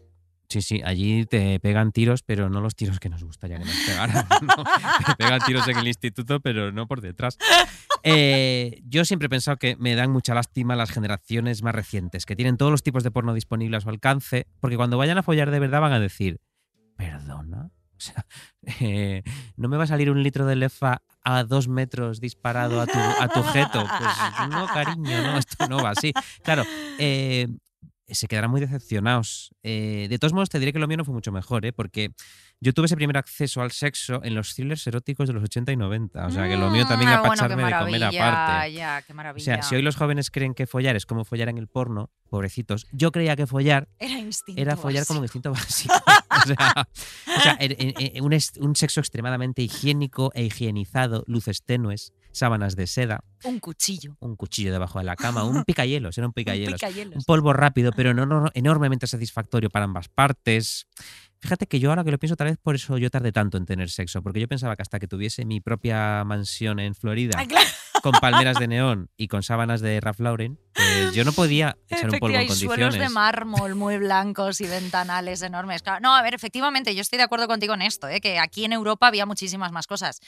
Sí, sí, allí te pegan tiros, pero no los tiros que nos gustaría que nos pegaran. ¿no? Te pegan tiros en el instituto, pero no por detrás. Eh, yo siempre he pensado que me dan mucha lástima las generaciones más recientes, que tienen todos los tipos de porno disponibles a su alcance, porque cuando vayan a follar de verdad van a decir, ¿perdona? O sea, eh, ¿no me va a salir un litro de lefa a dos metros disparado a tu, a tu jeto? Pues no, cariño, no, esto no va así. Claro, eh, se quedarán muy decepcionados. Eh, de todos modos, te diré que lo mío no fue mucho mejor, ¿eh? porque yo tuve ese primer acceso al sexo en los thrillers eróticos de los 80 y 90. O sea, que lo mío también era para bueno, qué echarme de comer aparte. Ya, qué O maravilla. sea, si hoy los jóvenes creen que follar es como follar en el porno, pobrecitos, yo creía que follar Era era follar como un instinto básico. o sea, o un sexo extremadamente higiénico e higienizado, luces tenues, sábanas de seda, Un cuchillo. un cuchillo debajo de la cama, un picahielos, era un picahielos. picahielos. Un polvo rápido, pero no, no- enormemente satisfactorio para ambas partes. Fíjate que yo ahora que lo pienso, tal vez por eso yo tardé tanto en tener sexo, porque yo pensaba que hasta que tuviese mi propia mansión en Florida, Ah, claro. con palmeras de neón y con sábanas de Ralph Lauren, pues yo no podía echar un polvo en y suelos condiciones. de mármol muy blancos y ventanales enormes. Claro, no, a ver, efectivamente, yo estoy de acuerdo contigo en esto, ¿eh? que aquí en Europa había muchísimas más cosas.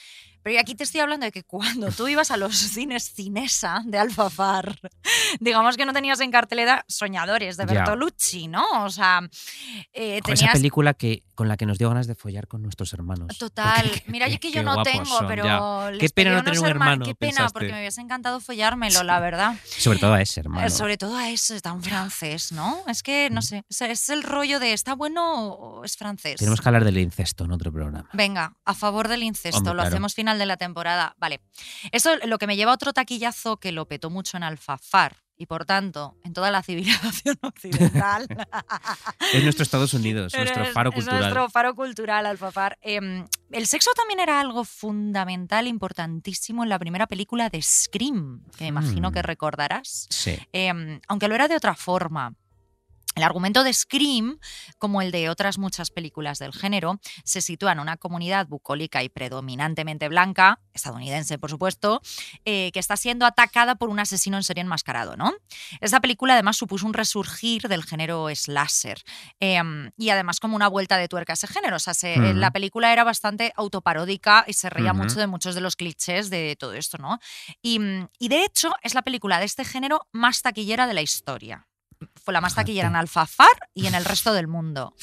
Pero aquí te estoy hablando de que cuando tú ibas a los cines Cinesa de Alfafar, digamos que no tenías en cartelera Soñadores de Ya. Bertolucci, ¿no? O sea, eh, Esa película que, con la que nos dio ganas de follar con nuestros hermanos. Total, Porque mira, yo que yo no tengo, son, pero Qué pena no tener un hermano, Qué pena, pensaste. porque me hubiese encantado follármelo, la verdad. Sobre todo a ese hermano. Sobre todo a ese tan francés, ¿no? Es que, no sé, es- es el rollo de ¿está bueno o es francés? Tenemos que hablar del incesto en otro programa. Venga, a favor del incesto, Hombre, lo claro. hacemos final de la temporada. Vale. Eso lo que me lleva a otro taquillazo que lo petó mucho en Alfafar y por tanto en toda la civilización occidental. Es nuestro Estados Unidos, nuestro Es- faro es cultural. nuestro faro cultural, Alfafar. Em, el sexo también era algo fundamental, importantísimo en la primera película de Scream, que me imagino Mm. que recordarás. Sí. Em, aunque lo era de otra forma. El argumento de Scream, como el de otras muchas películas del género, se sitúa en una comunidad bucólica y predominantemente blanca, estadounidense por supuesto, eh, que está siendo atacada por un asesino en serie enmascarado. ¿no? Esta película además supuso un resurgir del género slasher em, y además como una vuelta de tuerca a ese género. O sea, se- Ujú. la película era bastante autoparódica y se reía mucho de muchos de los clichés de todo esto. ¿no? Y, y de hecho es la película de este género más taquillera de la historia. Fue la más taquillera en Alfafar y en el resto del mundo.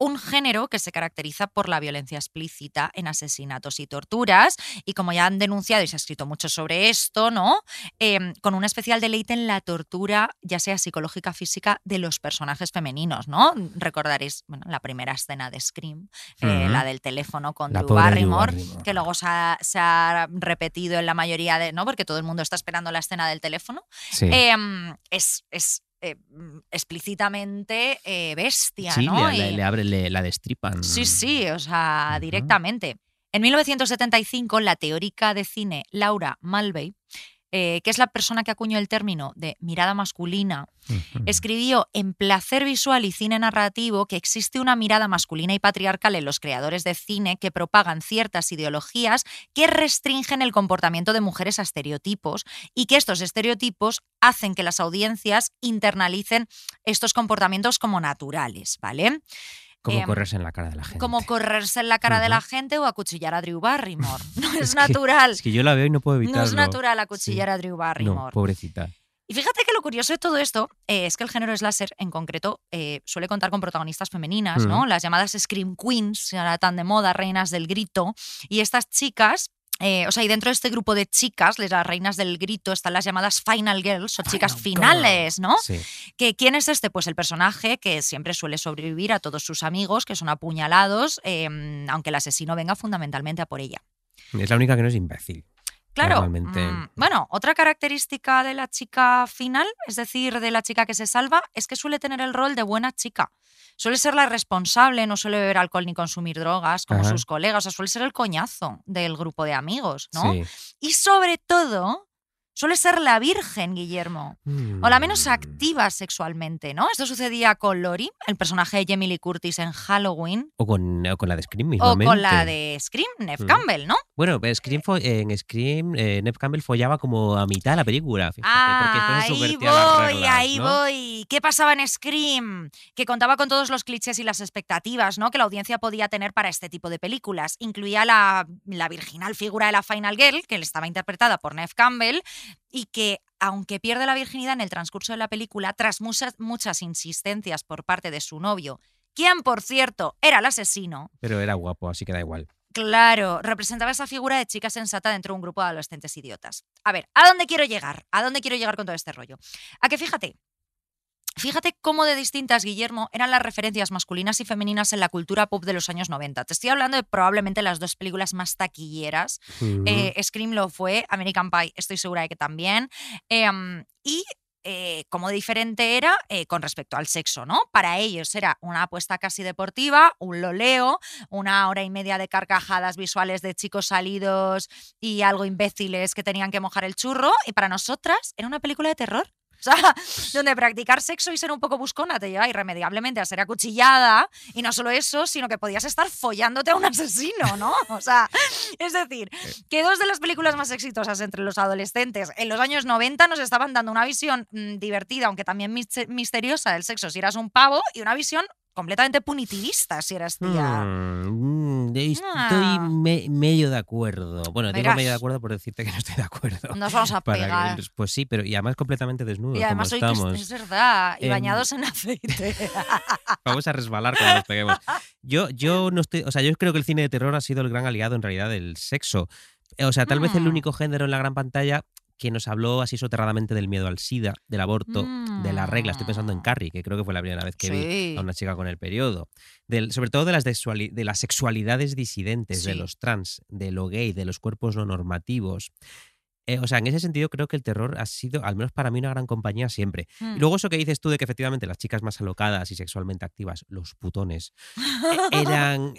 Un género que se caracteriza por la violencia explícita en asesinatos y torturas, y como ya han denunciado y se ha escrito mucho sobre esto, ¿no? Em, con un especial deleite en la tortura, ya sea psicológica, física, de los personajes femeninos, ¿no? Recordaréis, bueno, la primera escena de Scream, eh, la del teléfono con Drew Barrymore, Barrymore. que luego se ha, se ha repetido en la mayoría de, ¿no? Porque todo el mundo está esperando la escena del teléfono. Sí. Em, es, es eh, explícitamente eh, bestia, Sí, ¿no? le, Y- le abre, le- la destripan. Sí, sí, o sea, Ujú. directamente. En 1975, la teórica de cine Laura Mulvey, eh, que es la persona que acuñó el término de mirada masculina, escribió en Placer Visual y Cine Narrativo que existe una mirada masculina y patriarcal en los creadores de cine que propagan ciertas ideologías que restringen el comportamiento de mujeres a estereotipos y que estos estereotipos hacen que las audiencias internalicen estos comportamientos como naturales, ¿vale? Como em, correrse en la cara de la gente. Como correrse en la cara de la gente o acuchillar a Drew Barrymore. No es, Es que- natural. Es que yo la veo y no puedo evitarlo. no es natural acuchillar a Drew No, Barrymore. pobrecita. Y fíjate que lo curioso de todo esto eh, es que el género slasher en concreto eh, suele contar con protagonistas femeninas, ¿no? Las llamadas Scream Queens, ahora tan de moda, reinas del grito. Y estas chicas. Eh, o sea, y dentro de este grupo de chicas, las reinas del grito, están las llamadas Final Girls o chicas Final finales, ¿no? Sí. Que, ¿Quién es este? Pues el personaje que siempre suele sobrevivir a todos sus amigos, que son apuñalados, eh, aunque el asesino venga fundamentalmente a por ella. Es la única que no es imbécil. Claro. Mm, bueno, otra característica de la chica final, es decir, de la chica que se salva, es que suele tener el rol de buena chica. Suele ser la responsable, no suele beber alcohol ni consumir drogas como Ajá. sus colegas, o sea, suele ser el coñazo del grupo de amigos, ¿no? Sí. Y sobre todo, suele ser la virgen, Guillermo. O la menos Mm. activa sexualmente, ¿no? Esto sucedía con Lori, el personaje de Jamie Lee Curtis en Halloween, O con, o con la de Scream o mismamente. con la de Scream, Neve Mm. Campbell, ¿no? Bueno, pero Scream en Scream, eh, Neve Campbell follaba como a mitad de la película, fíjate, porque ahí las voy, reglas, ahí ¿no? voy. ¿Qué pasaba en Scream? Que contaba con todos los clichés y las expectativas ¿no? que la audiencia podía tener para este tipo de películas. Incluía la, la virginal figura de la Final Girl, que estaba interpretada por Neve Campbell, y que, aunque pierde la virginidad en el transcurso de la película, tras muchas, muchas insistencias por parte de su novio, quien, por cierto, era el asesino, Pero era guapo, así que da igual. Claro, representaba esa figura de chica sensata dentro de un grupo de adolescentes idiotas. A ver, ¿a dónde quiero llegar? ¿A dónde quiero llegar con todo este rollo? A que fíjate, fíjate cómo de distintas, Guillermo, eran las referencias masculinas y femeninas en la cultura pop de los años 90. Te estoy hablando de probablemente las dos películas más taquilleras. Eh, Scream lo fue, American Pie estoy segura de que también. Em, y eh, cómo diferente era eh, con respecto al sexo, ¿no? Para ellos era una apuesta casi deportiva, un loleo, una hora y media de carcajadas visuales de chicos salidos y algo imbéciles que tenían que mojar el churro. Y para nosotras era una película de terror. O sea, donde practicar sexo y ser un poco buscona te lleva irremediablemente a ser acuchillada. Y no solo eso, sino que podías estar follándote a un asesino, ¿no? O sea, es decir, que dos de las películas más exitosas entre los adolescentes en los años 90 nos estaban dando una visión mm, divertida, aunque también mis- misteriosa del sexo si eras un pavo, y una visión completamente punitivista si eras tía. Mm, mm, estoy Ah. me- medio de acuerdo. Bueno, digo Verás. medio de acuerdo por decirte que no estoy de acuerdo. Nos vamos a Para que- pegar. pues sí, pero y además completamente desnudos, Y además como hoy que estamos. es, verdad, y bañados en aceite. Vamos a resbalar cuando nos peguemos. Yo, yo no estoy, o sea, yo creo que el cine de terror ha sido el gran aliado en realidad del sexo. O sea, tal vez el Mm. único género en la gran pantalla que nos habló así soterradamente del miedo al SIDA, del aborto, de la regla. Estoy pensando en Carrie, que creo que fue la primera vez que vi a una chica con el periodo. Del, sobre todo de las, de las sexualidades disidentes, de los trans, de lo gay, de los cuerpos no normativos. Eh, o sea, en ese sentido creo que el terror ha sido, al menos para mí, una gran compañía siempre. Mm. Y luego eso que dices tú de que efectivamente las chicas más alocadas y sexualmente activas, los putones, eh, eran...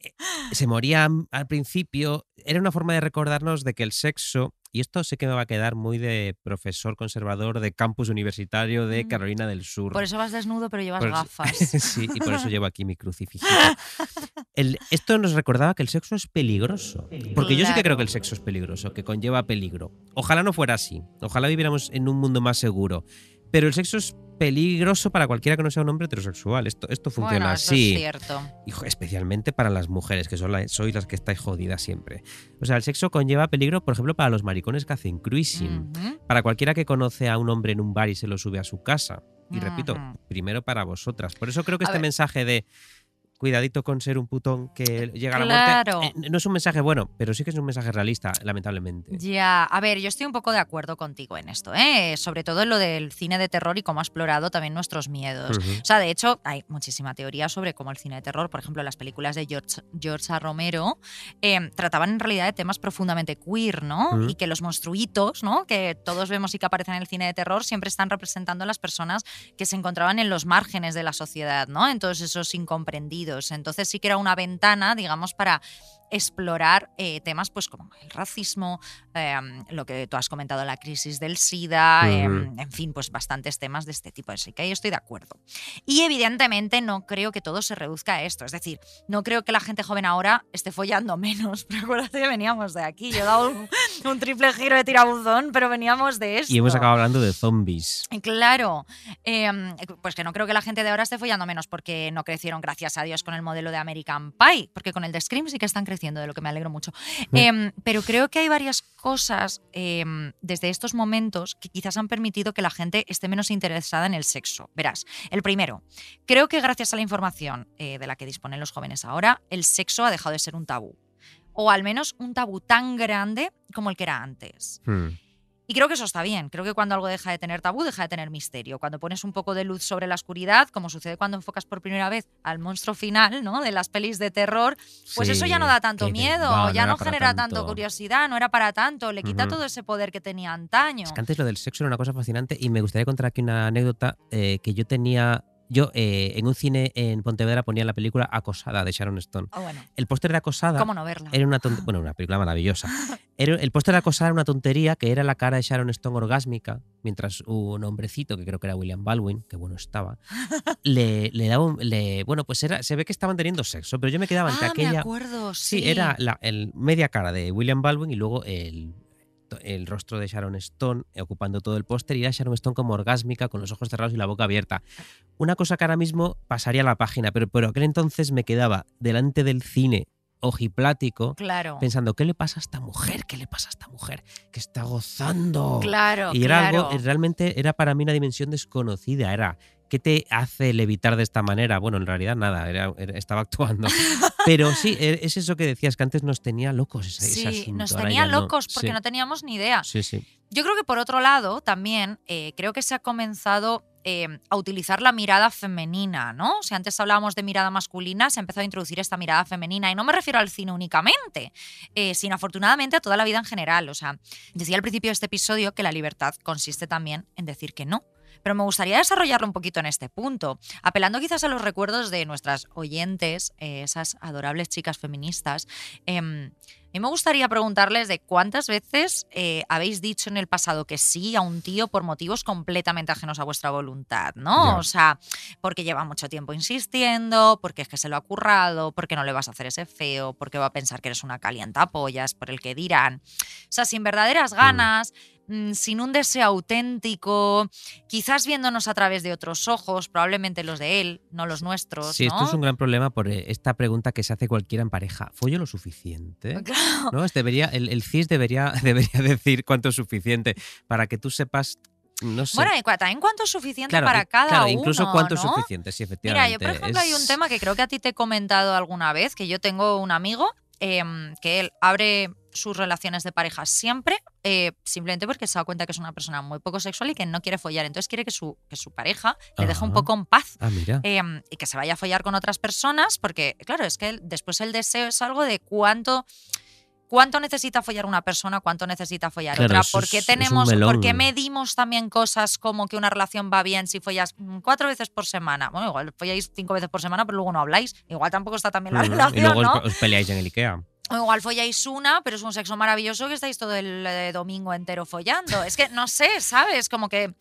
eh, se morían al principio. Era una forma de recordarnos de que el sexo, y esto sé que me va a quedar muy de profesor conservador de campus universitario de Mm. Carolina del Sur. Por eso vas desnudo, pero llevas Por gafas. sí, y por eso llevo aquí mi crucifijito. El- esto nos recordaba que el sexo es peligroso. Porque yo sí que creo que el sexo es peligroso, que conlleva peligro. Ojalá no fuera así. Ojalá viviéramos en un mundo más seguro. Pero el sexo es peligroso para cualquiera que no sea un hombre heterosexual. Esto, esto funciona bueno, eso así. es cierto. Y, especialmente para las mujeres, que son la- sois las que estáis jodidas siempre. O sea, el sexo conlleva peligro, por ejemplo, para los maricones que hacen cruising. Para cualquiera que conoce a un hombre en un bar y se lo sube a su casa. Y repito, primero para vosotras. Por eso creo que A este ver. mensaje de cuidadito con ser un putón que llega a la muerte eh, no es un mensaje bueno, pero sí que es un mensaje realista, lamentablemente. Ya, a ver, yo estoy un poco de acuerdo contigo en esto, ¿eh? sobre todo en lo del cine de terror y cómo ha explorado también nuestros miedos. O sea, de hecho, hay muchísima teoría sobre cómo el cine de terror, por ejemplo, las películas de George, George A. Romero, eh, trataban en realidad de temas profundamente queer, ¿no? Y que los monstruitos, ¿no? Que todos vemos y que aparecen en el cine de terror, siempre están representando a las personas que se encontraban en los márgenes de la sociedad, ¿no? En todos esos incomprendidos. Entonces sí que era una ventana, digamos, para explorar eh, temas pues como el racismo, eh, lo que tú has comentado, la crisis del SIDA, eh, Ujú. en fin, pues bastantes temas de este tipo. Así que ahí estoy de acuerdo. Y evidentemente no creo que todo se reduzca a esto. Es decir, no creo que la gente joven ahora esté follando menos. Pero acuérdate que veníamos de aquí. Yo he dado un, un triple giro de tirabuzón, pero veníamos de esto. Y hemos acabado hablando de zombies. Claro, eh, pues que no creo que la gente de ahora esté follando menos porque no crecieron, gracias a Dios, con el modelo de American Pie, porque con el de Scream sí que están creciendo, de lo que me alegro mucho. Eh, pero creo que hay varias cosas eh, desde estos momentos que quizás han permitido que la gente esté menos interesada en el sexo. Verás, el primero, creo que gracias a la información eh, de la que disponen los jóvenes ahora, el sexo ha dejado de ser un tabú. O al menos un tabú tan grande como el que era antes. Hmm. Y creo que eso está bien. Creo que cuando algo deja de tener tabú, deja de tener misterio. Cuando pones un poco de luz sobre la oscuridad, como sucede cuando enfocas por primera vez al monstruo final, ¿no? De las pelis de terror, pues Sí, eso ya no da tanto miedo, no, ya no, genera tanto. tanto. curiosidad, no era para tanto, le quita todo ese poder que tenía antaño. Es que antes lo del sexo era una cosa fascinante y me gustaría contar aquí una anécdota eh, que yo tenía. Yo eh, en un cine en Pontevedra ponía la película Acosada de Sharon Stone. Ah, bueno, El póster de Acosada ¿cómo no verla? era una tontería. Bueno, una película maravillosa. Era, el póster de Acosada era una tontería que era la cara de Sharon Stone orgásmica, mientras un hombrecito, que creo que era William Baldwin, que bueno estaba, le, le daba un. le- bueno, pues era, se ve que estaban teniendo sexo, pero yo me quedaba entre ah, me aquella. acuerdo, sí. Sí, era la el media cara de William Baldwin y luego el, el rostro de Sharon Stone eh, ocupando todo el póster y era Sharon Stone como orgásmica con los ojos cerrados y la boca abierta. Una cosa que ahora mismo pasaría a la página, pero por aquel entonces me quedaba delante del cine ojiplático Claro. pensando, ¿qué le pasa a esta mujer? ¿Qué le pasa a esta mujer? Que está gozando. Claro, Y era claro. algo, eh, realmente era para mí una dimensión desconocida. Era, ¿qué te hace levitar de esta manera? Bueno, en realidad nada, era- era- estaba actuando. Pero sí, e- es eso que decías, que antes nos tenía locos ese, ese Sí, asunto, nos tenía no. locos porque Sí, no teníamos ni idea. Sí, sí. Yo creo que por otro lado, también eh, creo que se ha comenzado eh, a utilizar la mirada femenina, ¿no? O sea, antes hablábamos de mirada masculina, se ha empezado a introducir esta mirada femenina. Y no me refiero al cine únicamente, eh, sino afortunadamente a toda la vida en general. O sea, decía al principio de este episodio que la libertad consiste también en decir que no. Pero me gustaría desarrollarlo un poquito en este punto, apelando quizás a los recuerdos de nuestras oyentes, eh, esas adorables chicas feministas. Em, a mí me gustaría preguntarles de cuántas veces eh, habéis dicho en el pasado que sí a un tío por motivos completamente ajenos a vuestra voluntad, ¿no? O sea, porque lleva mucho tiempo insistiendo, porque es que se lo ha currado, porque no le vas a hacer ese feo, porque va a pensar que eres una calientapollas, por el que dirán. O sea, sin verdaderas ganas, mm, sin un deseo auténtico, quizás viéndonos a través de otros ojos, probablemente los de él, no los nuestros, Sí, ¿no? esto es un gran problema por eh, esta pregunta que se hace cualquiera en pareja. ¿Follo lo suficiente? Claro. ¿No? Es debería, el, el CIS debería, debería decir cuánto es suficiente para que tú sepas, no sé. Bueno, y también cuánto es suficiente Claro, para cada claro, uno. incluso cuánto es suficiente, sí, Mira, efectivamente. yo por ejemplo hay un tema que creo que a ti te he comentado alguna vez, que yo tengo un amigo em, que él abre sus relaciones de pareja siempre, eh, simplemente porque se da cuenta que es una persona muy poco sexual y que no quiere follar. Entonces quiere que su, que su pareja le deje un Ah. poco en paz. Ah, em, y que se vaya a follar con otras personas, porque claro, es que él- después el deseo es algo de cuánto... ¿Cuánto necesita follar una persona? ¿Cuánto necesita follar Claro, otra? ¿Por qué tenemos, por qué melón. medimos también cosas como que una relación va bien si follas cuatro veces por semana? Bueno, igual folláis cinco veces por semana, pero luego no habláis. Igual tampoco está tan bien la Mm, relación, y luego ¿no? os, os peleáis en el IKEA. O igual folláis una, pero es un sexo maravilloso que estáis todo el eh, domingo entero follando. Es que no sé, ¿sabes? Como que.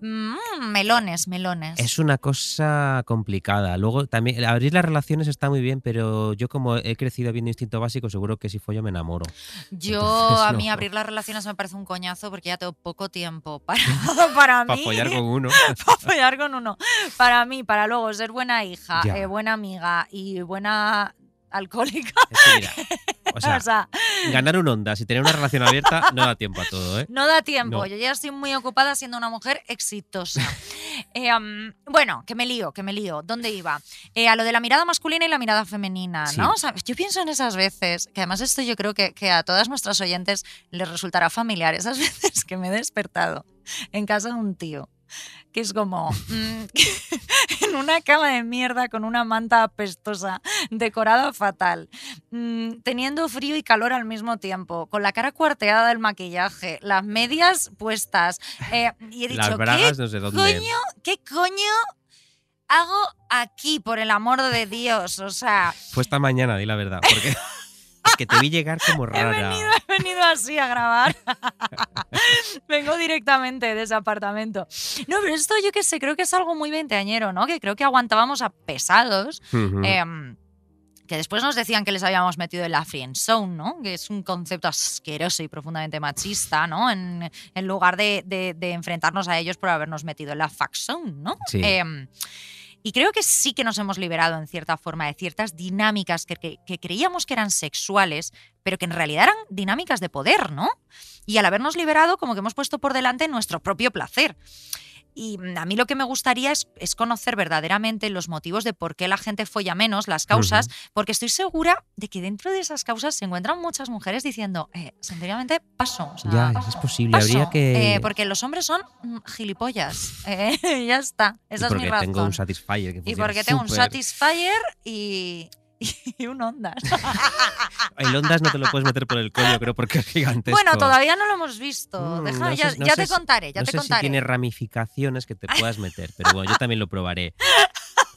Mm, melones, melones. Es una cosa complicada. Luego también abrir las relaciones está muy bien, pero yo como he crecido viendo instinto básico, seguro que si follo me enamoro. Yo, Entonces, a no. mí abrir las relaciones me parece un coñazo porque ya tengo poco tiempo para, para mí. Para follar con uno. para follar con uno. Para mí, para luego ser buena hija, eh, buena amiga y buena alcohólica. Es que mira, o sea, o sea, ganar un onda si tener una relación abierta no da tiempo a todo, ¿eh? no da tiempo. No. Yo ya estoy muy ocupada siendo una mujer exitosa. Eh, um, bueno, que me lío, que me lío. ¿Dónde iba? Eh, a lo de la mirada masculina y la mirada femenina, Sí. ¿no? O sea, yo pienso en esas veces, que además esto yo creo que, que a todas nuestras oyentes les resultará familiar, esas veces que me he despertado en casa de un tío. Que es como mm, en una cama de mierda con una manta apestosa, decorada fatal, mm, teniendo frío y calor al mismo tiempo, con la cara cuarteada del maquillaje, las medias puestas. eh, y he dicho, Las bragas ¿qué no sé dónde. coño, qué coño hago aquí, por el amor de Dios? O sea, Fue esta mañana, di la verdad. Porque que te vi llegar como he rara. venido, he venido así a grabar. Vengo directamente de ese apartamento. No, pero esto yo qué sé, creo que es algo muy veinteañero, ¿no? Que creo que aguantábamos a pesados. Ujú. em, que después nos decían que les habíamos metido en la friend zone, ¿no? Que es un concepto asqueroso y profundamente machista, ¿no? En, en lugar de, de- de enfrentarnos a ellos por habernos metido en la fuck zone, ¿no? Sí. Em, y creo que sí que nos hemos liberado en cierta forma de ciertas dinámicas que, que- creíamos que eran sexuales, pero que en realidad eran dinámicas de poder, ¿no? Y al habernos liberado, como que hemos puesto por delante nuestro propio placer. Y a mí lo que me gustaría es, es conocer verdaderamente los motivos de por qué la gente folla menos, las causas, porque estoy segura de que dentro de esas causas se encuentran muchas mujeres diciendo, eh, sencillamente paso. o sea, Ya, paso, es posible. paso". Habría que. Eh, porque los hombres son mm, gilipollas. Eh, ya está. y Esa es mi porque razón. tengo un Satisfyer que y porque tengo un súper. Satisfyer y, y un Ondas. El Ondas no te lo puedes meter por el coño, creo, porque es gigantesco. bueno, todavía no lo hemos visto. Mm, Deja- no sé- ya no ya sé te contaré, ya no te sé contaré. si tiene ramificaciones que te puedas meter, pero bueno, yo también lo probaré.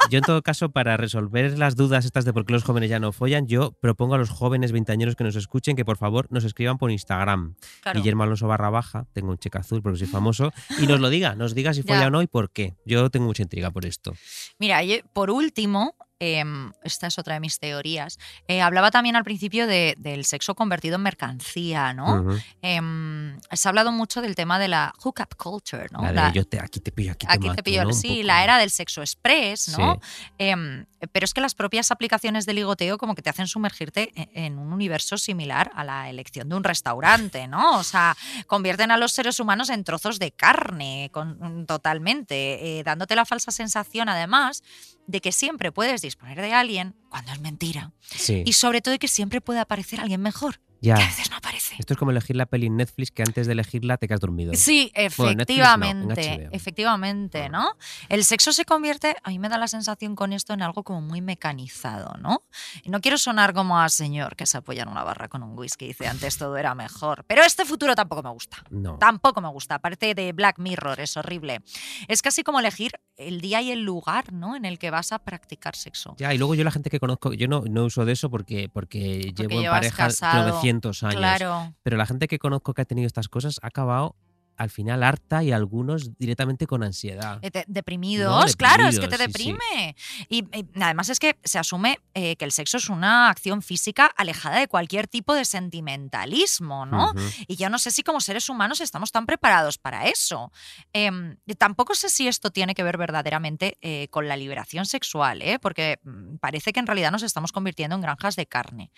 Yo, en todo caso, para resolver las dudas estas de por qué los jóvenes ya no follan, yo propongo a los jóvenes veinteañeros que nos escuchen que por favor nos escriban por Instagram. Claro. Guillermo Alonso barra baja, tengo un cheque azul porque soy famoso, y nos lo diga, nos diga si Ya. folla o no y por qué. Yo tengo mucha intriga por esto. Mira, yo- por último, em, esta es otra de mis teorías. eh, hablaba también al principio de- del sexo convertido en mercancía, ¿no? Em, se ha hablado mucho del tema de la hookup culture, ¿no? La de La- yo te, aquí te pillo, aquí te Aquí mato, te pillo, sí, la era del sexo express, ¿no? Sí. Em, pero es que las propias aplicaciones de ligoteo como que te hacen sumergirte e- en un universo similar a la elección de un restaurante, ¿no? O sea, convierten a los seres humanos en trozos de carne con- totalmente, eh, dándote la falsa sensación además de que siempre puedes disponer de alguien cuando es mentira. Sí. Y sobre todo de que siempre puede aparecer alguien mejor. Ya. Que a veces no aparece. Esto es como elegir la peli en Netflix que antes de elegirla te quedas dormido. Sí, Bueno, Netflix no, en efectivamente, efectivamente, ¿no? El sexo se convierte, a mí me da la sensación con esto en algo como muy mecanizado, ¿no? Y no quiero sonar como a señor que se apoya en una barra con un whisky y dice antes todo era mejor, pero este futuro tampoco me gusta. No. Tampoco me gusta, aparte de Black Mirror, es horrible. Es casi como elegir el día y el lugar, ¿no? En el que vas a practicar sexo. Ya, y luego yo la gente que conozco, yo no, no uso de eso porque, porque, llevo en pareja casado, 900 años. claro. Pero la gente que conozco que ha tenido estas cosas ha acabado al final harta y algunos directamente con ansiedad. Eh, Deprimidos, claro, es que te deprimidos, sí, sí. deprime. Y, y además es que se asume eh, que el sexo es una acción física alejada de cualquier tipo de sentimentalismo, ¿no? Y yo no sé si como seres humanos estamos tan preparados para eso. Em, tampoco sé si esto tiene que ver verdaderamente eh, con la liberación sexual, ¿eh? porque mm, parece que en realidad nos estamos convirtiendo en granjas de carne.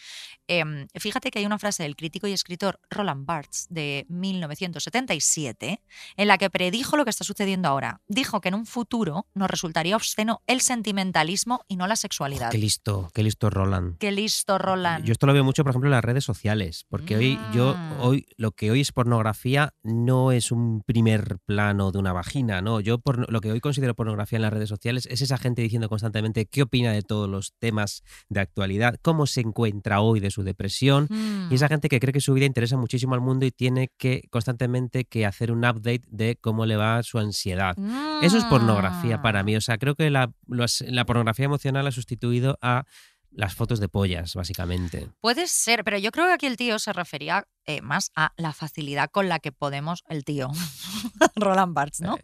Em, fíjate que hay una frase del crítico y escritor Roland Barthes de 1977 en la que predijo lo que está sucediendo ahora. Dijo que en un futuro nos resultaría obsceno el sentimentalismo y no la sexualidad. Qué listo, qué listo Roland. Qué listo, Roland. Yo esto lo veo mucho, por ejemplo, en las redes sociales, porque hoy yo Mm. hoy lo que hoy es pornografía no es un primer plano de una vagina, no. Yo por, lo que hoy considero pornografía en las redes sociales es esa gente diciendo constantemente qué opina de todos los temas de actualidad, cómo se encuentra hoy de su depresión Mm. y esa gente que cree que su vida interesa muchísimo al mundo y tiene que constantemente que hacer un update de cómo le va su ansiedad. Eso es pornografía para Mm. mí. O sea, creo que la, los- la pornografía emocional ha sustituido a las fotos de pollas, básicamente. Puede ser, pero yo creo que aquí el tío se refería eh, más a la facilidad con la que podemos, el tío, Roland Barthes, ¿no?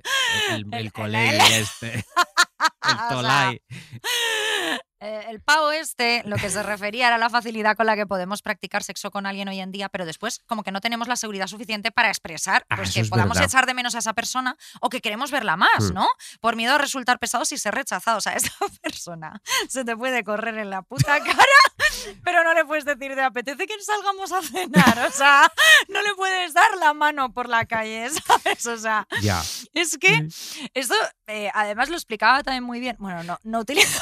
El, el colegio este. El O sea, tolai. Eh, el pavo este, lo que se refería era la facilidad con la que podemos practicar sexo con alguien hoy en día, pero después como que no tenemos la seguridad suficiente para expresar Ah, pues, que podamos verdad. echar de menos a esa persona o que queremos verla más, Hmm. ¿no? Por miedo a resultar pesados y ser rechazados. Sea, esa persona se te puede correr en la puta cara, pero no le puedes decir, ¿te apetece que salgamos a cenar? O sea, no le puedes dar la mano por la calle, ¿sabes? O sea, es que esto, eh, además lo explicaba también muy bien. Bueno, no, no utilizo,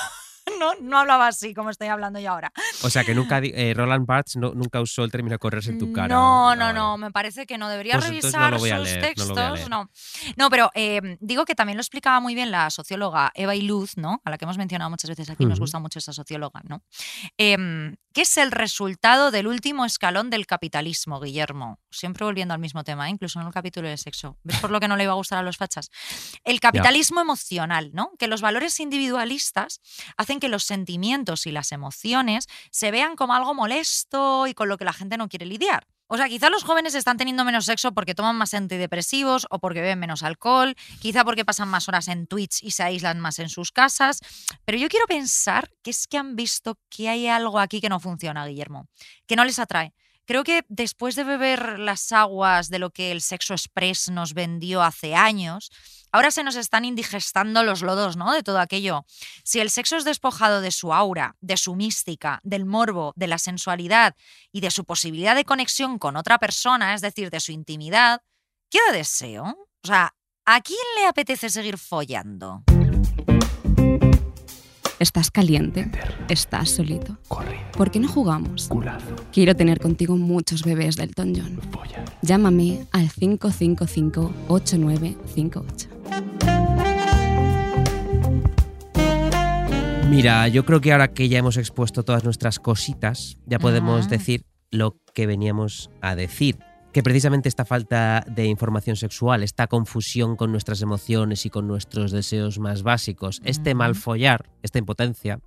no, no hablaba así como estoy hablando yo ahora. O sea, que nunca eh, Roland Barthes no- nunca usó el término correrse en tu cara. No, Ah, no, no, me parece que no. Debería Pues no revisar sus leer, no lo textos. No, no, pero eh, digo que también lo explicaba muy bien la socióloga Eva Iluz, ¿no? A la que hemos mencionado muchas veces aquí, nos gusta mucho esa socióloga, ¿no? Em, ¿Qué es el resultado del último escalón del capitalismo, Guillermo? Siempre volviendo al mismo tema, ¿eh? incluso en el capítulo de sexo. ¿Ves por lo que no le iba a gustar a los fachas? El capitalismo emocional, ¿no? Que los valores individualistas hacen que los sentimientos y las emociones se vean como algo molesto y con lo que la gente no quiere lidiar. O sea, quizá los jóvenes están teniendo menos sexo porque toman más antidepresivos o porque beben menos alcohol, quizá porque pasan más horas en Twitch y se aíslan más en sus casas, pero yo quiero pensar que es que han visto que hay algo aquí que no funciona, Guillermo, que no les atrae. Creo que después de beber las aguas de lo que el sexo express nos vendió hace años, ahora se nos están indigestando los lodos, ¿no? De todo aquello. Si el sexo es despojado de su aura, de su mística, del morbo, de la sensualidad y de su posibilidad de conexión con otra persona, es decir, de su intimidad, ¿queda deseo? O sea, ¿A quién le apetece seguir follando? Estás caliente. Estás solito. ¿Por qué no jugamos? Quiero tener contigo muchos bebés del Elton John. Llámame al 555-8958. Mira, yo creo que ahora que ya hemos expuesto todas nuestras cositas, ya podemos Ah. decir lo que veníamos a decir. Que precisamente esta falta de información sexual, esta confusión con nuestras emociones y con nuestros deseos más básicos, este mal follar, esta impotencia,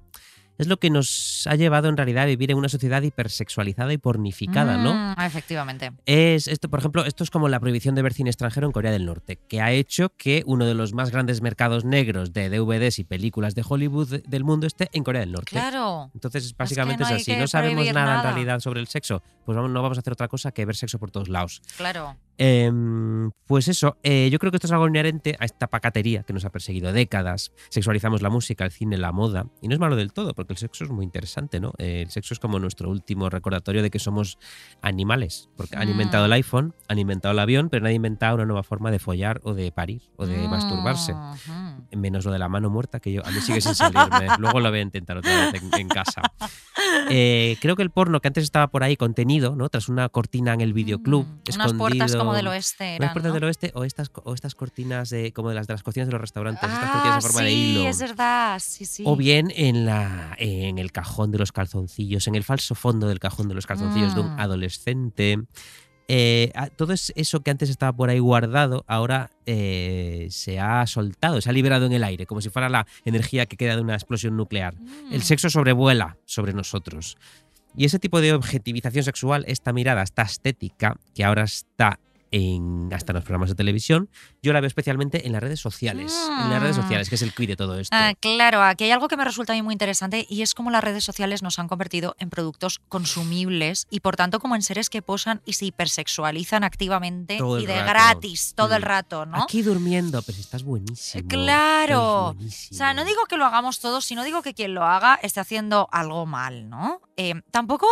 es lo que nos ha llevado en realidad a vivir en una sociedad hipersexualizada y pornificada, ¿no? Mm, efectivamente. Es esto, por ejemplo, esto es como la prohibición de ver cine extranjero en Corea del Norte, que ha hecho que uno de los más grandes mercados negros de DVDs y películas de Hollywood de- del mundo esté en Corea del Norte. Claro. Entonces, básicamente no es, así. No sabemos prohibir nada, en nada. realidad sobre el sexo, pues vamos- no vamos a hacer otra cosa que ver sexo por todos lados. Claro. Em, pues eso, eh, yo creo que esto es algo inherente a esta pacatería que nos ha perseguido décadas. Sexualizamos la música, el cine, la moda. Y no es malo del todo, porque el sexo es muy interesante, ¿no? Eh, el sexo es como nuestro último recordatorio de que somos animales. Porque han Mm. inventado el iPhone, han inventado el avión, pero nadie ha inventado una nueva forma de follar o de parir o de masturbarse. Menos lo de la mano muerta, que yo a mí sigue sin salirme. Luego lo voy a intentar otra vez en, en casa. Eh, creo que el porno que antes estaba por ahí contenido, ¿no? Tras una cortina en el videoclub. Mm, Unas puertas como del oeste Unas eran, puertas ¿no? del oeste o estas, o estas cortinas de, como de las de las cocinas de los restaurantes, estas Ah, cortinas en forma de sí, hilo. es verdad. Sí, sí. O bien en, la, en el cajón de los calzoncillos, en el falso fondo del cajón de los calzoncillos de un Mm. adolescente. Eh, todo es- eso que antes estaba por ahí guardado, ahora eh, se ha soltado, se ha liberado en el aire, como si fuera la energía que queda de una explosión nuclear. Mm. El sexo sobrevuela sobre nosotros. Y ese tipo de objetivización sexual, esta mirada, esta estética, que ahora está en, hasta en los programas de televisión, yo la veo especialmente en las redes sociales. En las redes Mm. sociales, que es el quid de todo esto. Ah, claro, aquí hay algo que me resulta a mí muy interesante y es cómo las redes sociales nos han convertido en productos consumibles y por tanto como en seres que posan y se hipersexualizan activamente y de rato. gratis todo el rato, ¿no? Aquí durmiendo, pero si estás buenísimo. Claro. Estás buenísimo. O sea, no digo que lo hagamos todos, sino digo que quien lo haga esté haciendo algo mal, ¿no? Eh, tampoco,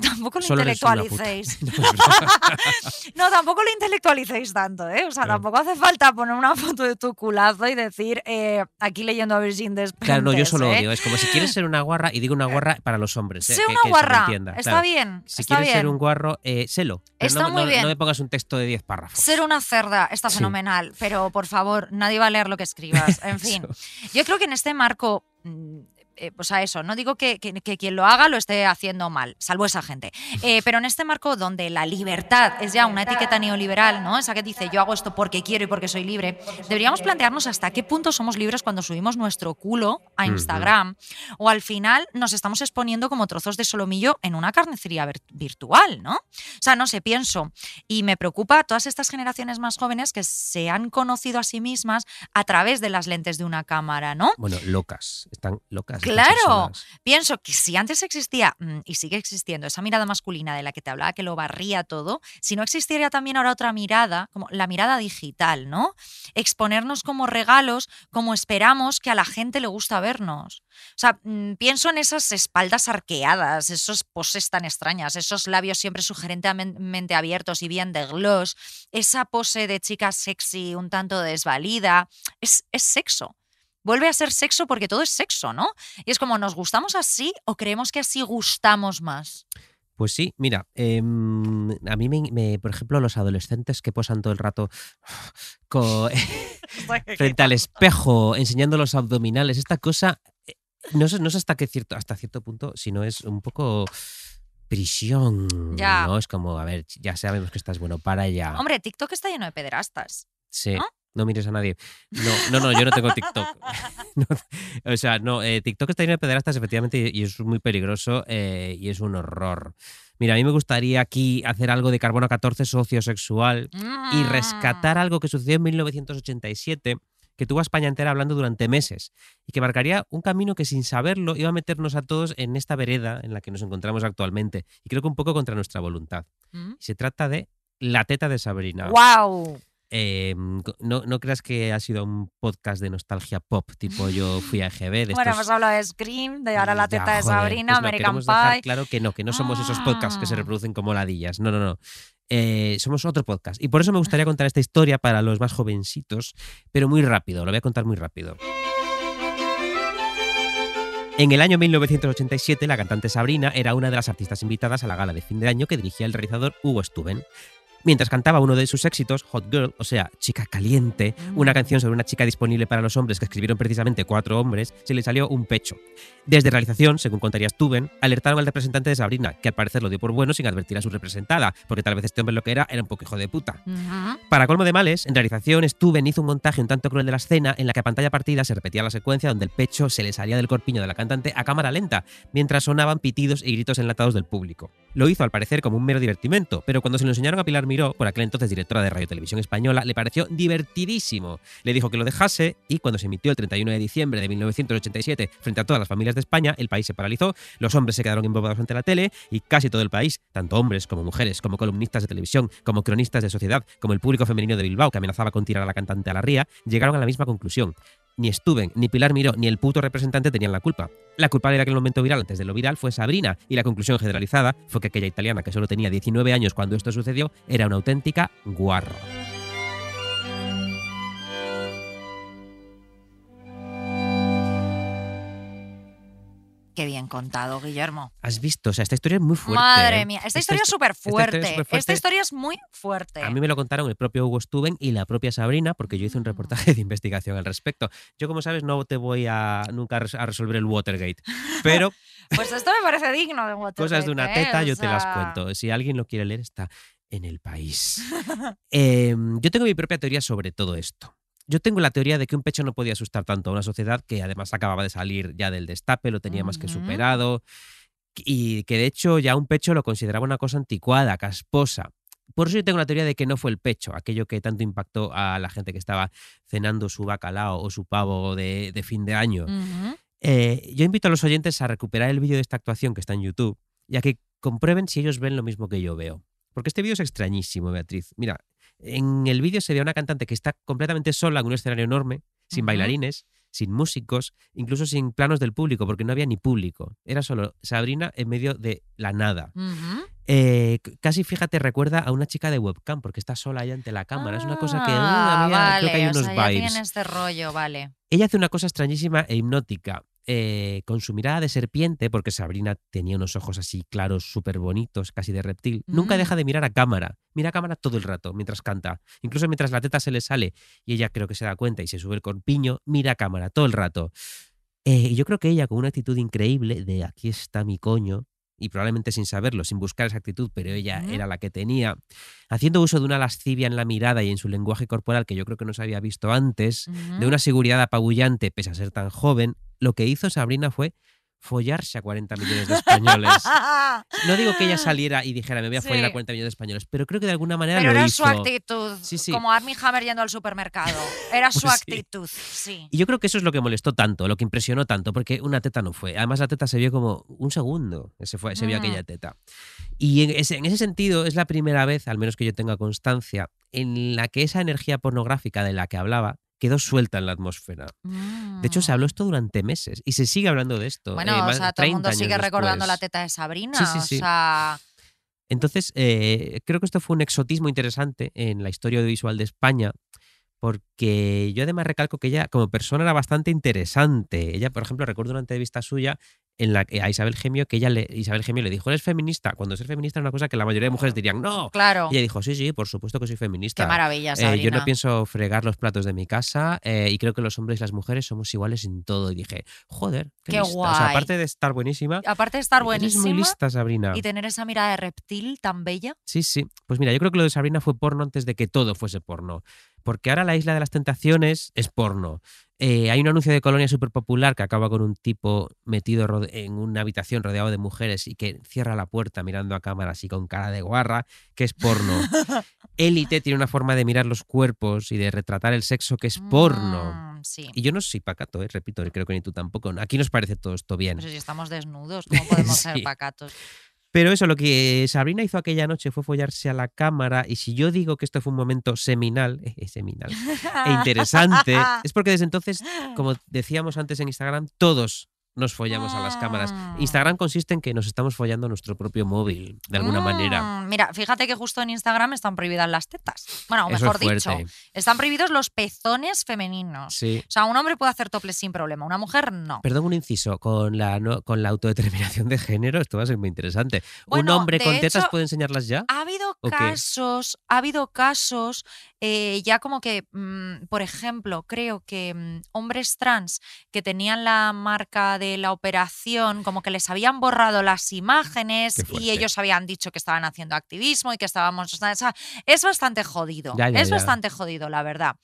tampoco lo Solo intelectualicéis. No, tampoco lo intelectualicéis tanto, ¿eh? O sea, Claro. tampoco hace falta poner una foto de tu culazo y decir, eh, aquí leyendo a Virgin Despentes, Claro, no, yo solo ¿eh? odio. Es como si quieres ser una guarra, y digo una guarra para los hombres. eh, Sé que- una que guarra, entienda, está claro. bien, Si está quieres ser un guarro, eh, sélo. Está no, muy no- bien. no me pongas un texto de 10 párrafos. Ser una cerda está Sí. fenomenal, pero por favor, nadie va a leer lo que escribas. En fin, yo creo que en este marco, mm, eh, pues a eso, no digo que, que- que quien lo haga lo esté haciendo mal, salvo esa gente, Eh, pero en este marco donde la libertad es ya una etiqueta neoliberal, ¿no? Esa que dice yo hago esto porque quiero y porque soy libre, deberíamos plantearnos hasta qué punto somos libres cuando subimos nuestro culo a. Instagram o al final nos estamos exponiendo como trozos de solomillo en una carnicería vir- virtual, ¿no? O sea, no sé, pienso y me preocupa todas estas generaciones más jóvenes que se han conocido a sí mismas a través de las lentes de una cámara, ¿no? Bueno, locas. Están locas. Claro, pienso que si antes existía mm, y sigue existiendo esa mirada masculina de la que te hablaba que lo barría todo, si no existiera también ahora otra mirada, como la mirada digital, ¿no? Exponernos como regalos, como esperamos que a la gente le gusta vernos. O sea, mm, pienso en esas espaldas arqueadas, esos poses tan extrañas, esos labios siempre sugerentemente abiertos y bien de gloss, esa pose de chica sexy un tanto desvalida. Es, es sexo vuelve a ser sexo porque todo es sexo, ¿no? Y es como, ¿nos gustamos así o creemos que así gustamos más? Pues sí, mira, em, a mí, me, me- por ejemplo, los adolescentes que posan todo el rato frente al espejo, enseñando los abdominales, esta cosa, eh, no sé, no sé hasta qué cierto, hasta cierto punto, si no es un poco prisión, Ya. ¿no? Es como, a ver, ya sabemos que estás bueno, para ya. Hombre, TikTok está lleno de pederastas. Sí. ¿no? No mires a nadie. No, no, no, yo no tengo TikTok. No, o sea, no, eh, TikTok está lleno de pederastas, efectivamente, y, es muy peligroso eh, y es un horror. Mira, a mí me gustaría aquí hacer algo de carbono 14 sociosexual y Mm. rescatar algo que sucedió en 1987 que tuvo a España entera hablando durante meses y que marcaría un camino que sin saberlo iba a meternos a todos en esta vereda en la que nos encontramos actualmente y creo que un poco contra nuestra voluntad. Mm. Se trata de La teta de Sabrina. ¡Wow! Eh, no, no creas que ha sido un podcast de nostalgia pop, tipo yo fui a EGB. De Bueno, hemos hablado de Scream, de ahora la Ya, teta de Sabrina, pues no, American dejar Pie. Claro que no, que no somos esos podcasts que se Ah. reproducen como ladillas. No, no, no. Eh, somos otro podcast. Y por eso me gustaría contar esta historia para los más jovencitos, pero muy rápido, lo voy a contar muy rápido. En el año 1987, la cantante Sabrina era una de las artistas invitadas a la gala de fin de año que dirigía el realizador Hugo Stuben. Mientras cantaba uno de sus éxitos, Hot Girl, o sea, Chica Caliente, una canción sobre una chica disponible para los hombres que escribieron precisamente cuatro hombres, se le salió un pecho. Desde realización, según contaría Stuben, alertaron al representante de Sabrina, que al parecer lo dio por bueno sin advertir a su representada, porque tal vez este hombre lo que era era un poco hijo de puta. Para colmo de males, en realización, Stuben hizo un montaje un tanto cruel de la escena en la que a pantalla partida se repetía la secuencia donde el pecho se le salía del corpiño de la cantante a cámara lenta, mientras sonaban pitidos y gritos enlatados del público. Lo hizo al parecer como un mero divertimento, pero cuando se lo enseñaron a Pilar Miró, por aquel entonces directora de Radio Televisión Española, le pareció divertidísimo. Le dijo que lo dejase y cuando se emitió el 31 de diciembre de 1987 frente a todas las familias de España, el país se paralizó, los hombres se quedaron embobados ante la tele y casi todo el país, tanto hombres como mujeres, como columnistas de televisión, como cronistas de sociedad, como el público femenino de Bilbao que amenazaba con tirar a la cantante a la ría, llegaron a la misma conclusión ni Stuben, ni Pilar Miró, ni el puto representante tenían la culpa. La culpable de aquel momento viral antes de lo viral fue Sabrina, y la conclusión generalizada fue que aquella italiana que solo tenía 19 años cuando esto sucedió era una auténtica guarro. Qué bien contado, Guillermo. ¿Has visto? O sea, esta historia es muy fuerte. Madre ¿eh? mía, esta, historia es súper fuerte. Esta, historia es muy fuerte. A mí me lo contaron el propio Hugo Stuben y la propia Sabrina, porque yo hice un Mm. reportaje de investigación al respecto. Yo, como sabes, no te voy a nunca a resolver el Watergate, pero Pues esto me parece digno de Watergate. cosas de una ¿eh? teta yo O te las cuento. Si alguien lo quiere leer, está en el país. Eh, yo tengo mi propia teoría sobre todo esto. Yo tengo la teoría de que un pecho no podía asustar tanto a una sociedad que además acababa de salir ya del destape, lo tenía más que superado y que de hecho ya un pecho lo consideraba una cosa anticuada, casposa. Por eso yo tengo la teoría de que no fue el pecho, aquello que tanto impactó a la gente que estaba cenando su bacalao o su pavo de, de fin de año. Eh, yo invito a los oyentes a recuperar el vídeo de esta actuación que está en YouTube y a que comprueben si ellos ven lo mismo que yo veo. Porque este vídeo es extrañísimo, Beatriz. Mira, en el vídeo se ve a una cantante que está completamente sola en un escenario enorme, sin bailarines, sin músicos, incluso sin planos del público, porque no había ni público. Era solo Sabrina en medio de la nada. Eh, casi, fíjate, recuerda a una chica de webcam, porque está sola ahí ante la cámara. es una cosa que uh, Ah, a mí vale, creo que hay o unos sea, ya vibes. tiene este rollo, vale. Ella hace una cosa extrañísima e hipnótica. Eh, con su mirada de serpiente, porque Sabrina tenía unos ojos así claros, súper bonitos, casi de reptil, nunca deja de mirar a cámara. Mira a cámara todo el rato mientras canta. Incluso mientras la teta se le sale y ella creo que se da cuenta y se sube el corpiño, mira a cámara todo el rato. Eh, y yo creo que ella, con una actitud increíble de aquí está mi coño, y probablemente sin saberlo, sin buscar esa actitud, pero ella era la que tenía, haciendo uso de una lascivia en la mirada y en su lenguaje corporal que yo creo que no se había visto antes, de una seguridad apabullante pese a ser tan joven, lo que hizo Sabrina fue follarse a 40 millones de españoles. No digo que ella saliera y dijera, me voy a follar a Sí. 40 millones de españoles, pero creo que de alguna manera Pero lo era hizo. su actitud, Sí, sí. como Armie Hammer yendo al supermercado. Era su Pues sí. actitud, sí. Y yo creo que eso es lo que molestó tanto, lo que impresionó tanto, porque una teta no fue. Además, la teta se vio como un segundo, se, fue, se vio Mm. aquella teta. Y en ese, en ese sentido, es la primera vez, al menos que yo tenga constancia, en la que esa energía pornográfica de la que hablaba quedó suelta en la atmósfera. De hecho, se habló esto durante meses y se sigue hablando de esto. Mm. Bueno, eh, o sea, todo el 30 mundo sigue recordando la teta de Sabrina. Sí, sí, sí. O sea, Entonces, eh, creo que esto fue un exotismo interesante en la historia audiovisual de España, porque yo además recalco que ella como persona era bastante interesante. Ella, por ejemplo, recuerdo una entrevista suya en la que a Isabel Gemio, que ella le, Isabel Gemio le dijo, ¿eres feminista? Cuando ser feminista es una cosa que la mayoría de mujeres dirían, no. claro. Y ella dijo, sí, sí, por supuesto que soy feminista. Qué maravilla, Eh, yo no pienso fregar los platos de mi casa eh, y creo que los hombres y las mujeres somos iguales en todo. Y dije, joder, qué, Qué lista". O sea, guay. aparte de estar buenísima, Aparte de estar buenísima muy lista, Sabrina. y tener esa mirada de reptil tan bella. Sí, sí. Pues mira, yo creo que lo de Sabrina fue porno antes de que todo fuese porno. Porque ahora la isla de las tentaciones es porno. Eh, hay un anuncio de colonia súper popular que acaba con un tipo metido en una habitación rodeado de mujeres y que cierra la puerta mirando a cámara así con cara de guarra, que es porno. Élite tiene una forma de mirar los cuerpos y de retratar el sexo que es porno. Mm, sí. Y yo no soy pacato, eh, repito, y creo que ni tú tampoco. Aquí nos parece todo esto bien. Pero si estamos desnudos, ¿cómo podemos ser pacatos? Pero eso, lo que Sabrina hizo aquella noche fue follarse a la cámara. Y si yo digo que esto fue un momento seminal, eh, seminal e interesante, es porque desde entonces, como decíamos antes en Instagram, todos nos follamos a las cámaras. Ah. Instagram consiste en que nos estamos follando a nuestro propio móvil, de alguna manera. Mm, Mira, fíjate que justo en Instagram están prohibidas las tetas. Bueno, o mejor es dicho, están prohibidos los pezones femeninos. Sí. O sea, un hombre puede hacer topless sin problema, una mujer no. Perdón, un inciso. Con la, no- con la autodeterminación de género, esto va a ser muy interesante. ¿Un hombre con tetas puede enseñarlas ya? Ha habido casos, ha habido casos, eh, ya como que, mm, por ejemplo, creo que mm, hombres trans que tenían la marca de la operación, como que les habían borrado las imágenes y ellos habían dicho que estaban haciendo activismo y que estábamos... o sea, es bastante jodido, Ya, ya, es ya. bastante jodido, la verdad.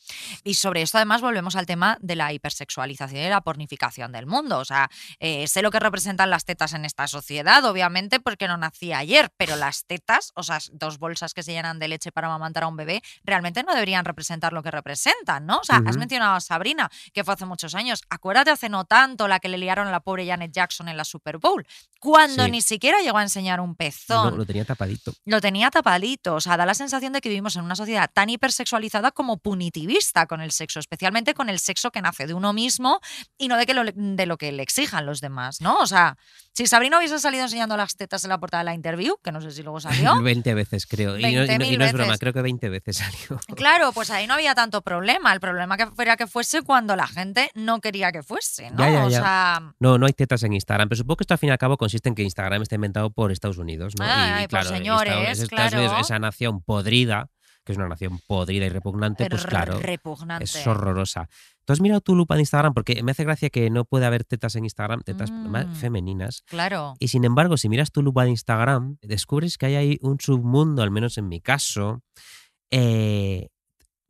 Y sobre esto además volvemos al tema de la hipersexualización y la pornificación del mundo. O sea, eh, sé lo que representan las tetas en esta sociedad, obviamente, porque no nací ayer, pero las tetas, o sea, dos bolsas que se llenan de leche para amamantar a un bebé, realmente no deberían representar lo que representan, ¿no? O sea, has mencionado a Sabrina, que fue hace muchos años. Acuérdate hace no tanto la que le liaron a la pobre Janet Jackson en la Super Bowl, cuando Sí. ni siquiera llegó a enseñar un No, pezón. lo tenía tapadito. Lo tenía tapadito, o sea, da la sensación de que vivimos en una sociedad tan hipersexualizada como punitivista con el sexo, especialmente con el sexo que nace de uno mismo y no de, que lo, de lo que le exijan los demás, ¿no? O sea, si Sabrina hubiese salido enseñando las tetas en la portada de la interview, que no sé si luego salió, 20 veces, creo. Y no, y no- y 20.000 no es broma, creo que 20 veces salió. Claro, pues ahí no había tanto problema. El problema que fuera que fuese cuando la gente no quería que fuese, ¿no? Ya, ya, O ya. sea, No, no hay tetas en Instagram, pero supongo que esto al fin y al cabo consiste en que Instagram está inventado por Estados Unidos, ¿no? Ay, ay, por Estados- señores, Estados claro. Unidos, esa nación podrida, que es una nación podrida y repugnante, pues claro, repugnante. es horrorosa. ¿Tú has mirado tu lupa de Instagram? Porque me hace gracia que no puede haber tetas en Instagram, tetas más Mm. femeninas. Claro. Y sin embargo, si miras tu lupa de Instagram, descubres que hay ahí un submundo, al menos en mi caso. Eh,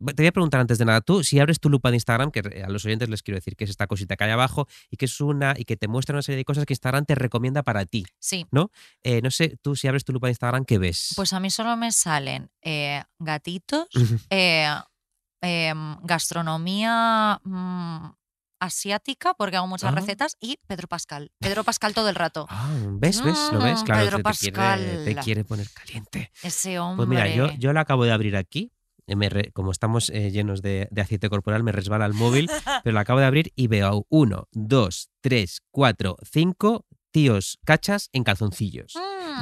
te voy a preguntar antes de nada, tú, si abres tu lupa de Instagram, que a los oyentes les quiero decir que es esta cosita que hay abajo y que es una y que te muestra una serie de cosas que Instagram te recomienda para ti, Sí. ¿no? Eh, no sé, tú si abres tu lupa de Instagram, ¿qué ves? Pues a mí solo me salen eh, gatitos, eh, em, gastronomía mm, asiática, porque hago muchas Ah. recetas, y Pedro Pascal. Pedro Pascal todo el rato. Ah, ¿Ves? ¿Ves? ¿Lo ves? Mm, Claro, Pedro te, te quiere, te Pascal. quiere poner caliente. Ese hombre. Pues mira, yo, yo lo acabo de abrir aquí. eh, me re- como estamos eh, llenos de, de aceite corporal, me resbala el móvil, pero lo acabo de abrir y veo uno, dos, tres, cuatro, cinco tíos cachas en calzoncillos.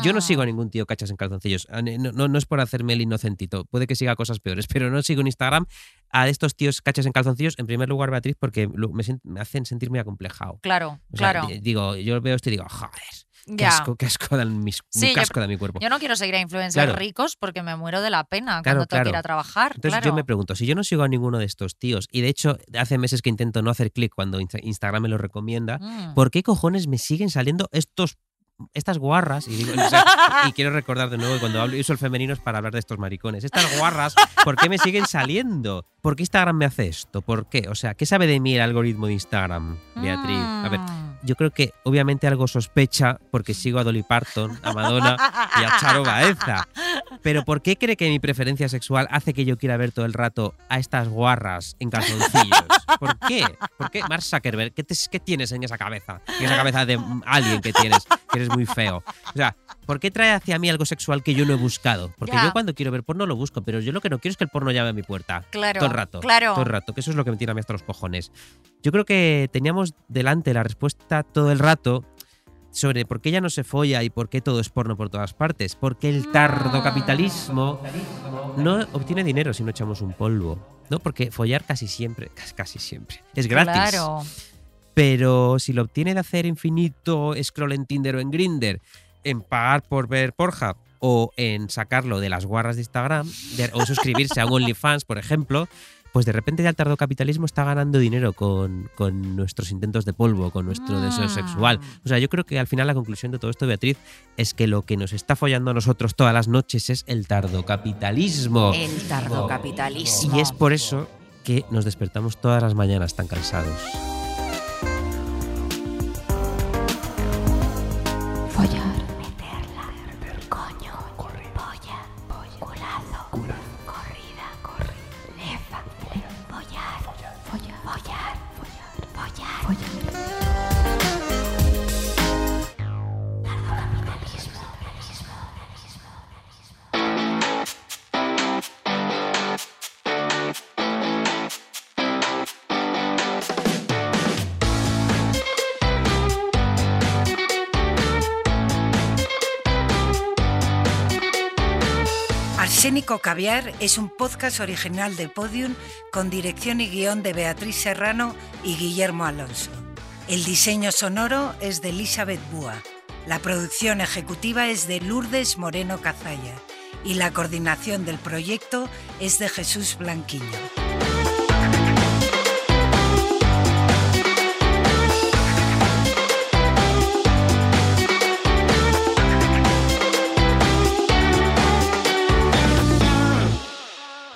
Yo no sigo a ningún tío cachas en calzoncillos. Ah, No, no- no es por hacerme el inocentito. Puede que siga cosas peores, pero no sigo en Instagram a estos tíos cachas en calzoncillos. En primer lugar, Beatriz, porque me, me hacen sentir muy acomplejado. Claro, O sea, claro. di- digo, yo veo esto y digo, joder, qué asco, qué asco dan mis, Sí, muy yo- casco da mi cuerpo. Yo no quiero seguir a influencers Claro. ricos porque me muero de la pena Claro, cuando tengo que ir claro. a trabajar. Entonces claro. yo me pregunto, si yo no sigo a ninguno de estos tíos, y de hecho hace meses que intento no hacer clic cuando Insta- Instagram me lo recomienda, Mm. ¿por qué cojones me siguen saliendo estos estas guarras? Y, digo, y quiero recordar de nuevo cuando hablo, uso el femenino es para hablar de estos maricones. Estas guarras, ¿por qué me siguen saliendo? ¿Por qué Instagram me hace esto? ¿Por qué? O sea, ¿qué sabe de mí el algoritmo de Instagram, Beatriz? A ver. Yo creo que obviamente algo sospecha porque sigo a Dolly Parton, a Madonna y a Charo Baeza. Pero ¿por qué cree que mi preferencia sexual hace que yo quiera ver todo el rato a estas guarras en calzoncillos? ¿Por qué? ¿Por qué? Mark Zuckerberg, ¿qué, te- qué tienes en esa cabeza? En esa cabeza de alguien que tienes, que eres muy feo. O sea, ¿por qué trae hacia mí algo sexual que yo no he buscado? Porque yo cuando quiero ver porno lo busco, pero yo lo que no quiero es que el porno llame a mi puerta. Claro, Todo el rato. claro. Todo el rato, que eso es lo que me tiene a mí hasta los cojones. Yo creo que teníamos delante la respuesta todo el rato sobre por qué ya no se folla y por qué todo es porno por todas partes. Porque el tardocapitalismo no obtiene dinero si no echamos un polvo. ¿No? Porque follar casi siempre, casi- siempre, es gratis. Claro. Pero si lo obtiene de hacer infinito scroll en Tinder o en Grinder, en pagar por ver Pornhub o en sacarlo de las guarras de Instagram de- o suscribirse a un OnlyFans, por ejemplo, pues de repente ya el tardocapitalismo está ganando dinero con, con nuestros intentos de polvo, con nuestro deseo sexual. O sea, yo creo que al final la conclusión de todo esto, Beatriz, es que lo que nos está follando a nosotros todas las noches es el tardocapitalismo. El tardocapitalismo. Y es por eso que nos despertamos todas las mañanas tan cansados. Arsénico Caviar es un podcast original de Podium con dirección y guion de Beatriz Serrano y Guillermo Alonso. El diseño sonoro es de Elizabeth Búa. La producción ejecutiva es de Lourdes Moreno Cazalla y la coordinación del proyecto es de Jesús Blanquiño.